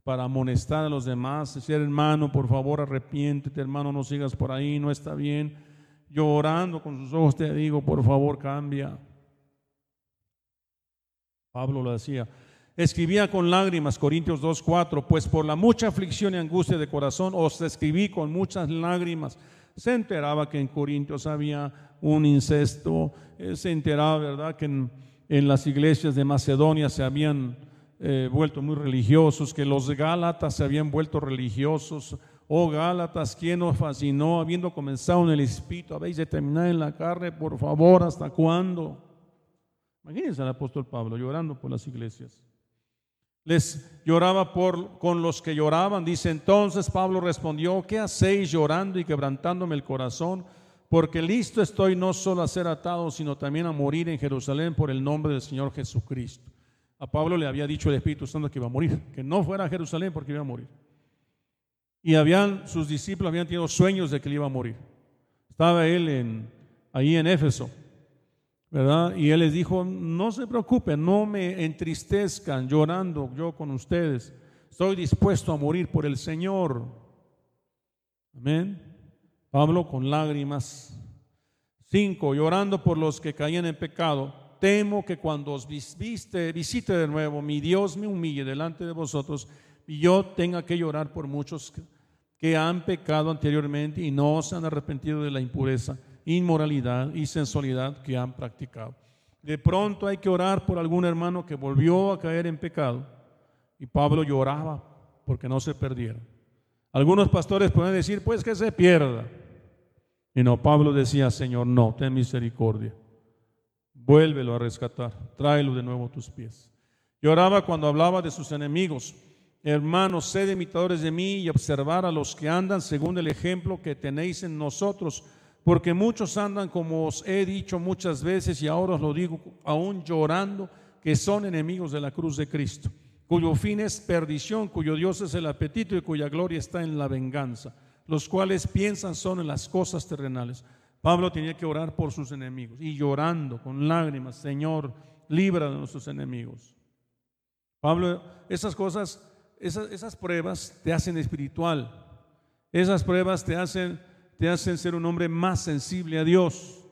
[SPEAKER 1] para amonestar a los demás, decir hermano, por favor arrepiéntete, hermano, no sigas por ahí, no está bien. Llorando con sus ojos te digo, por favor cambia. Pablo lo decía, Escribía con lágrimas, Corintios 2.4, pues por la mucha aflicción y angustia de corazón os escribí con muchas lágrimas. Se enteraba que en Corintios había un incesto, eh, se enteraba, ¿verdad?, que en, las iglesias de Macedonia se habían eh, vuelto muy religiosos, que los Gálatas se habían vuelto religiosos. Oh Gálatas, ¿quién os fascinó habiendo comenzado en el Espíritu? Habéis de terminar en la carne, por favor, ¿hasta cuándo? Imagínense al apóstol Pablo llorando por las iglesias les lloraba por con los que lloraban. Dice entonces Pablo respondió, ¿qué hacéis llorando y quebrantándome el corazón? Porque listo estoy no solo a ser atado, sino también a morir en Jerusalén por el nombre del Señor Jesucristo. A Pablo le había dicho el Espíritu Santo que iba a morir, que no fuera a Jerusalén porque iba a morir. Y habían, sus discípulos habían tenido sueños de que iba a morir. Estaba él en, ahí en Éfeso y él les dijo, no se preocupen, no me entristezcan llorando yo con ustedes. Estoy dispuesto a morir por el Señor. Amén. Pablo con lágrimas. Cinco, llorando por los que caían en pecado. Temo que cuando os viste, visite de nuevo, mi Dios me humille delante de vosotros y yo tenga que llorar por muchos que han pecado anteriormente y no se han arrepentido de la impureza inmoralidad y sensualidad que han practicado. De pronto hay que orar por algún hermano que volvió a caer en pecado y Pablo lloraba porque no se perdiera. Algunos pastores pueden decir, pues que se pierda. Y no, Pablo decía, Señor, no, ten misericordia. Vuélvelo a rescatar, tráelo de nuevo a tus pies. Lloraba cuando hablaba de sus enemigos. Hermanos, sed imitadores de mí y observar a los que andan según el ejemplo que tenéis en nosotros, porque muchos andan como os he dicho muchas veces y ahora os lo digo aún llorando, que son enemigos de la cruz de Cristo, cuyo fin es perdición, cuyo Dios es el apetito y cuya gloria está en la venganza, los cuales piensan son en las cosas terrenales. Pablo tenía que orar por sus enemigos y llorando con lágrimas, Señor, libra de nuestros enemigos. Pablo, esas cosas esas, pruebas te hacen espiritual. Esas pruebas te hacen, te hacen ser un hombre más sensible a Dios.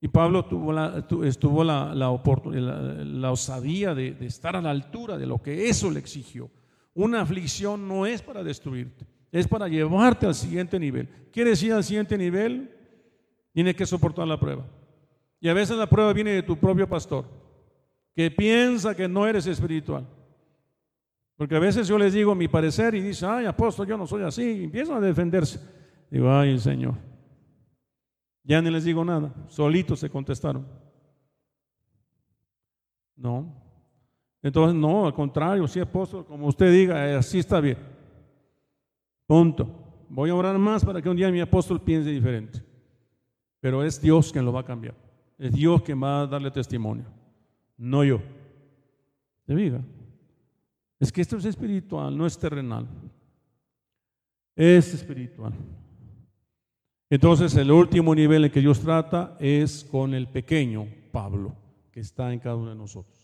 [SPEAKER 1] Y Pablo tuvo la, estuvo la, la, osadía de, estar a la altura de lo que eso le exigió. Una aflicción no es para destruirte, es para llevarte al siguiente nivel. ¿Quieres ir al siguiente nivel? Tienes que soportar la prueba. Y a veces la prueba viene de tu propio pastor, que piensa que no eres espiritual. Porque a veces yo les digo mi parecer y dice, ay, apóstol, yo no soy así. Y empiezan a defenderse. Digo, ay, Señor. Ya ni les digo nada. Solitos se contestaron. No. Entonces, no, al contrario, sí, apóstol, como usted diga, eh, así está bien. Punto. Voy a orar más para que un día mi apóstol piense diferente. Pero es Dios quien lo va a cambiar. Es Dios quien va a darle testimonio. No yo. ¿De vida? Es que esto es espiritual, no es terrenal. Es espiritual. Entonces el último nivel en que Dios trata es con el pequeño Pablo, que está en cada uno de nosotros.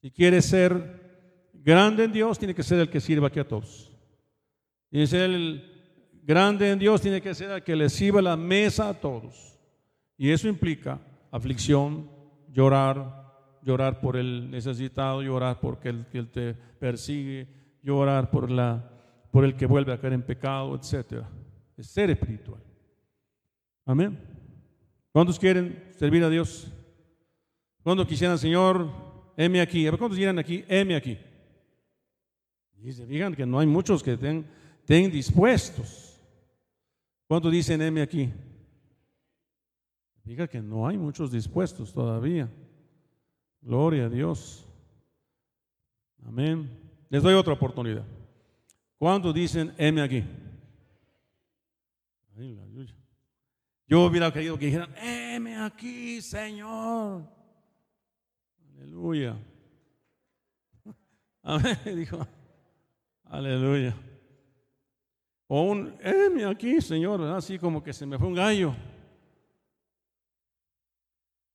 [SPEAKER 1] Si quiere ser grande en Dios, tiene que ser el que sirva aquí a todos. Y ser el grande en Dios, tiene que ser el que le sirva la mesa a todos. Y eso implica aflicción, llorar, llorar por el necesitado, llorar porque el que te persigue, llorar por, la, por el que vuelve a caer en pecado, etc. Es ser espiritual. Amén. ¿Cuántos quieren servir a Dios? ¿Cuántos quisieran, Señor, heme aquí? ¿cuántos quieran aquí? Heme aquí. Y se fijan que no hay muchos que estén, estén dispuestos. ¿Cuántos dicen heme aquí? Diga que no hay muchos dispuestos todavía. Gloria a Dios. Amén. Les doy otra oportunidad. ¿Cuántos dicen, heme aquí? Yo hubiera querido que dijeran, heme aquí, Señor. Aleluya. Amén. Dijo, aleluya. O un, heme aquí, Señor, así como que se me fue un gallo.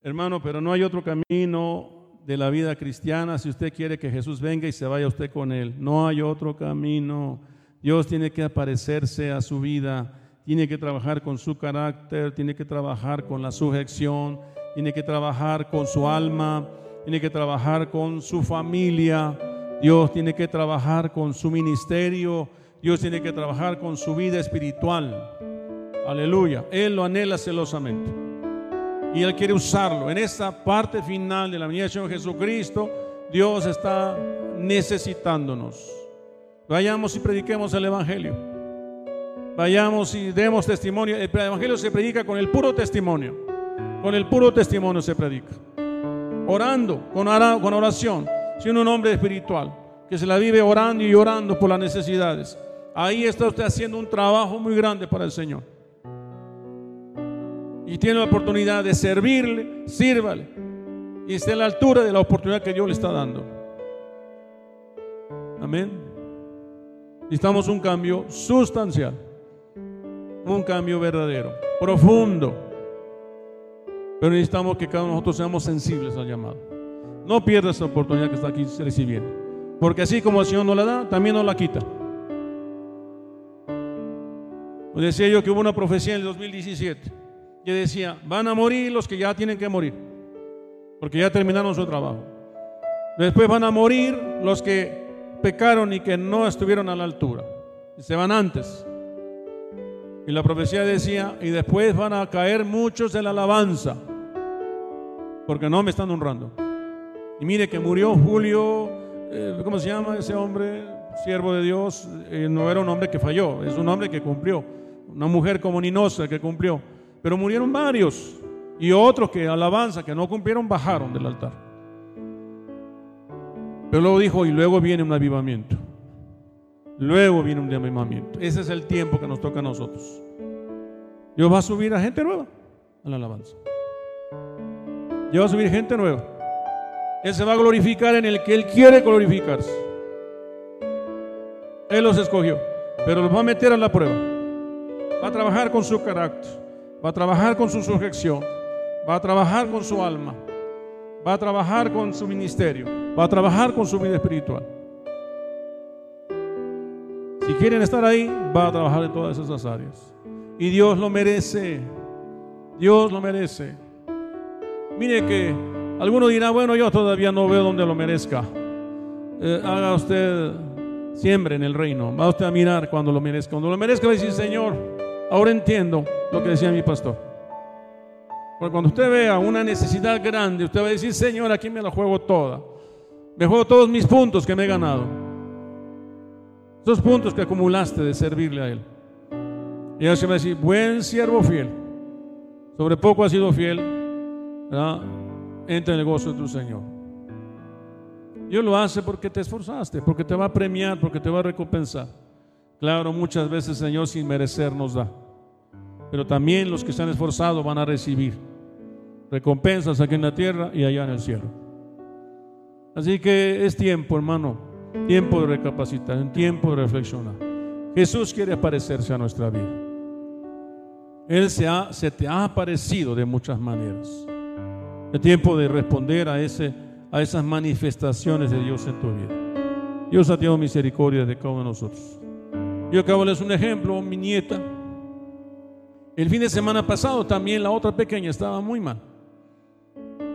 [SPEAKER 1] Hermano, pero no hay otro camino de la vida cristiana si usted quiere que Jesús venga y se vaya usted con él. No hay otro camino. Dios tiene que aparecerse a su vida, tiene que trabajar con su carácter, tiene que trabajar con la sujeción, tiene que trabajar con su alma, tiene que trabajar con su familia. Dios tiene que trabajar con su ministerio. Dios tiene que trabajar con su vida espiritual. Aleluya. Él lo anhela celosamente y Él quiere usarlo. En esta parte final de la venida del Señor Jesucristo, Dios está necesitándonos. Vayamos y prediquemos el Evangelio. Vayamos y demos testimonio. El Evangelio se predica con el puro testimonio. Con el puro testimonio se predica. Orando, con oración, siendo un hombre espiritual, que se la vive orando y orando por las necesidades. Ahí está usted haciendo un trabajo muy grande para el Señor y tiene la oportunidad de servirle, sírvale. Y esté a la altura de la oportunidad que Dios le está dando. Amén. Necesitamos un cambio sustancial, un cambio verdadero, profundo. Pero necesitamos que cada uno de nosotros seamos sensibles al llamado. No pierda esa oportunidad que está aquí recibiendo. Porque así como el Señor no la da, también nos la quita. Decía yo que hubo una profecía en el 2017 yo decía, van a morir los que ya tienen que morir, porque ya terminaron su trabajo. Después van a morir los que pecaron y que no estuvieron a la altura. Y se van antes. Y la profecía decía, y después van a caer muchos de la alabanza, porque no me están honrando. Y mire que murió Julio, eh, ¿cómo se llama ese hombre? Siervo de Dios, eh, no era un hombre que falló, es un hombre que cumplió. Una mujer como Ninosa que cumplió pero murieron varios. Y otros que alabanza, que no cumplieron, bajaron del altar. Pero luego dijo, y luego viene un avivamiento. Luego viene un avivamiento. Ese es el tiempo que nos toca a nosotros. Dios va a subir a gente nueva a la alabanza. Dios va a subir gente nueva. Él se va a glorificar en el que Él quiere glorificarse. Él los escogió, pero los va a meter a la prueba. Va a trabajar con su carácter, va a trabajar con su sujeción, va a trabajar con su alma, va a trabajar con su ministerio, va a trabajar con su vida espiritual. Si quieren estar ahí, va a trabajar en todas esas áreas. Y Dios lo merece. Dios lo merece. Mire que alguno dirá, bueno, yo todavía no veo donde lo merezca. Eh, haga usted, siempre en el reino. Va usted a mirar cuando lo merezca. Cuando lo merezca va a Señor, ahora entiendo lo que decía mi pastor. Porque cuando usted vea una necesidad grande, usted va a decir, Señor, aquí me la juego toda. Me juego todos mis puntos que me he ganado. Esos puntos que acumulaste de servirle a Él. Y Él se va a decir, buen siervo fiel. Sobre poco ha sido fiel. Entra en el gozo de tu Señor. Dios lo hace porque te esforzaste, porque te va a premiar, porque te va a recompensar. Claro, muchas veces Señor sin merecer nos da. Pero también los que se han esforzado van a recibir recompensas aquí en la tierra y allá en el cielo. Así que es tiempo, hermano, tiempo de recapacitar, un tiempo de reflexionar. Jesús quiere aparecerse a nuestra vida. Él se, ha, se te ha aparecido de muchas maneras. Es tiempo de responder a, ese, a esas manifestaciones de Dios en tu vida. Dios ha tenido misericordia de cada uno de nosotros. Yo acabo de darles un ejemplo, mi nieta. El fin de semana pasado también la otra pequeña estaba muy mal.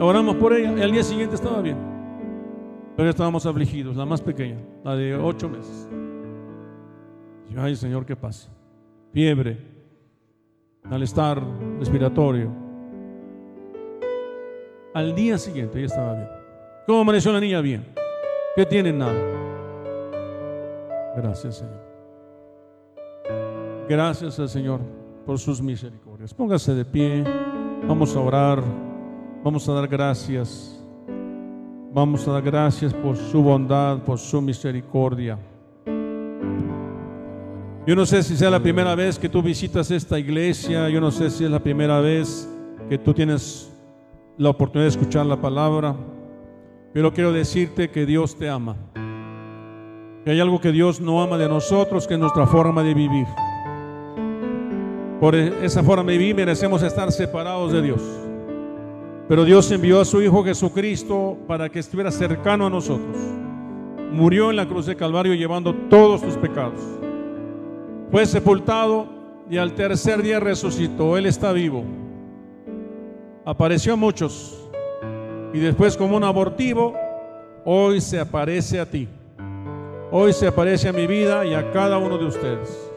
[SPEAKER 1] Oramos por ella al día siguiente estaba bien. Pero estábamos afligidos, la más pequeña, la de ocho meses. Y ay Señor, ¿qué pasa? Fiebre, malestar respiratorio al día siguiente ella estaba bien. ¿Cómo amaneció la niña? Bien. ¿Qué tiene? Nada. Gracias, Señor. Gracias al Señor por sus misericordias. Póngase de pie. Vamos a orar. Vamos a dar gracias. Vamos a dar gracias por su bondad, por su misericordia. Yo no sé si sea la primera vez que tú visitas esta iglesia. Yo no sé si es la primera vez que tú tienes la oportunidad de escuchar la palabra, pero quiero decirte que Dios te ama. Que hay algo que Dios no ama de nosotros, que es nuestra forma de vivir. Por esa forma de vivir merecemos estar separados de Dios. Pero Dios envió a su Hijo Jesucristo para que estuviera cercano a nosotros. Murió en la cruz de Calvario llevando todos tus pecados. Fue sepultado y al tercer día resucitó. Él está vivo apareció a muchos y después como un abortivo, hoy se aparece a ti. Hoy se aparece a mi vida y a cada uno de ustedes.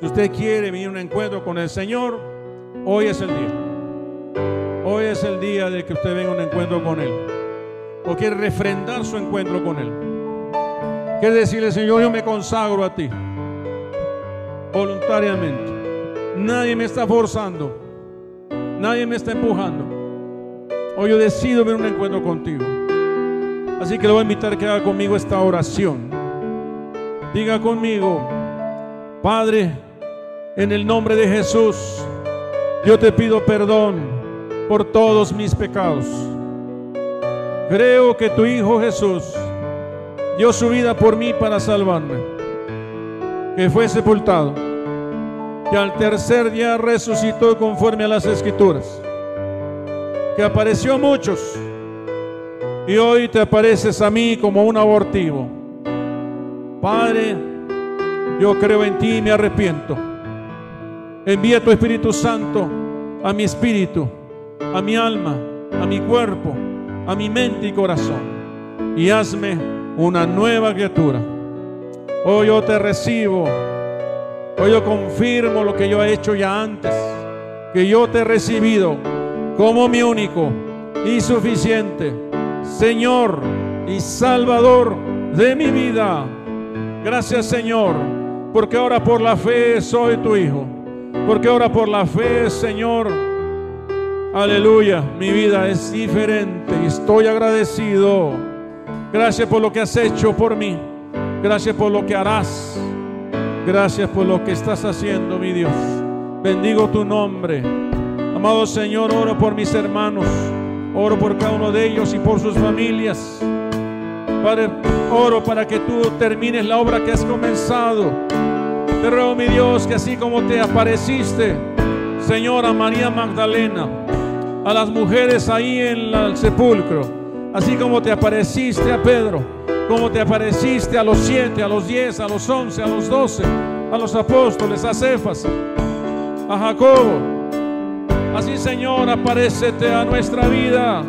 [SPEAKER 1] Si usted quiere venir a un encuentro con el Señor, hoy es el día. Hoy es el día de que usted venga a un encuentro con Él. O quiere refrendar su encuentro con Él. Quiere decirle, Señor, yo me consagro a ti. Voluntariamente. Nadie me está forzando. Nadie me está empujando. Hoy yo decido ver un encuentro contigo. Así que le voy a invitar a que haga conmigo esta oración. Diga conmigo, Padre, en el nombre de Jesús, yo te pido perdón por todos mis pecados. Creo que tu Hijo Jesús dio su vida por mí para salvarme, que fue sepultado que al tercer día resucitó conforme a las escrituras, que apareció a muchos y hoy te apareces a mí como un abortivo. Padre, yo creo en ti y me arrepiento. Envía tu Espíritu Santo a mi espíritu, a mi alma, a mi cuerpo, a mi mente y corazón y hazme una nueva criatura. Hoy yo te recibo Hoy yo confirmo lo que yo he hecho ya antes, que yo te he recibido como mi único y suficiente Señor y Salvador de mi vida. Gracias Señor, porque ahora por la fe soy tu hijo, porque ahora por la fe Señor, aleluya, mi vida es diferente y estoy agradecido. Gracias por lo que has hecho por mí. Gracias por lo que harás. Gracias por lo que estás haciendo, mi Dios. Bendigo tu nombre. Amado Señor, oro por mis hermanos. Oro por cada uno de ellos y por sus familias. Padre, oro para que tú termines la obra que has comenzado. Te ruego, mi Dios, que así como te apareciste, Señora María Magdalena, a las mujeres ahí en el sepulcro, así como te apareciste a Pedro, como te apareciste a los siete, a los diez, a los once, a los doce, a los apóstoles, a Cefas, a Jacobo. Así, Señor, aparecete a nuestra vida.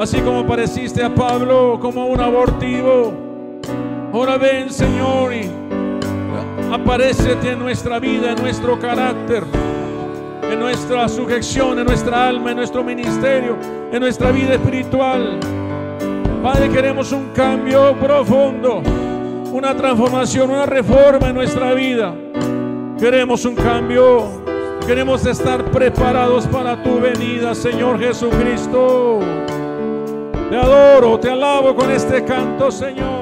[SPEAKER 1] Así como apareciste a Pablo como un abortivo. Ahora ven, Señor, y aparecete en nuestra vida, en nuestro carácter, en nuestra sujeción, en nuestra alma, en nuestro ministerio, en nuestra vida espiritual. Padre, queremos un cambio profundo, una transformación, una reforma en nuestra vida. Queremos un cambio, queremos estar preparados para tu venida, Señor Jesucristo. Te adoro, te alabo con este canto, Señor.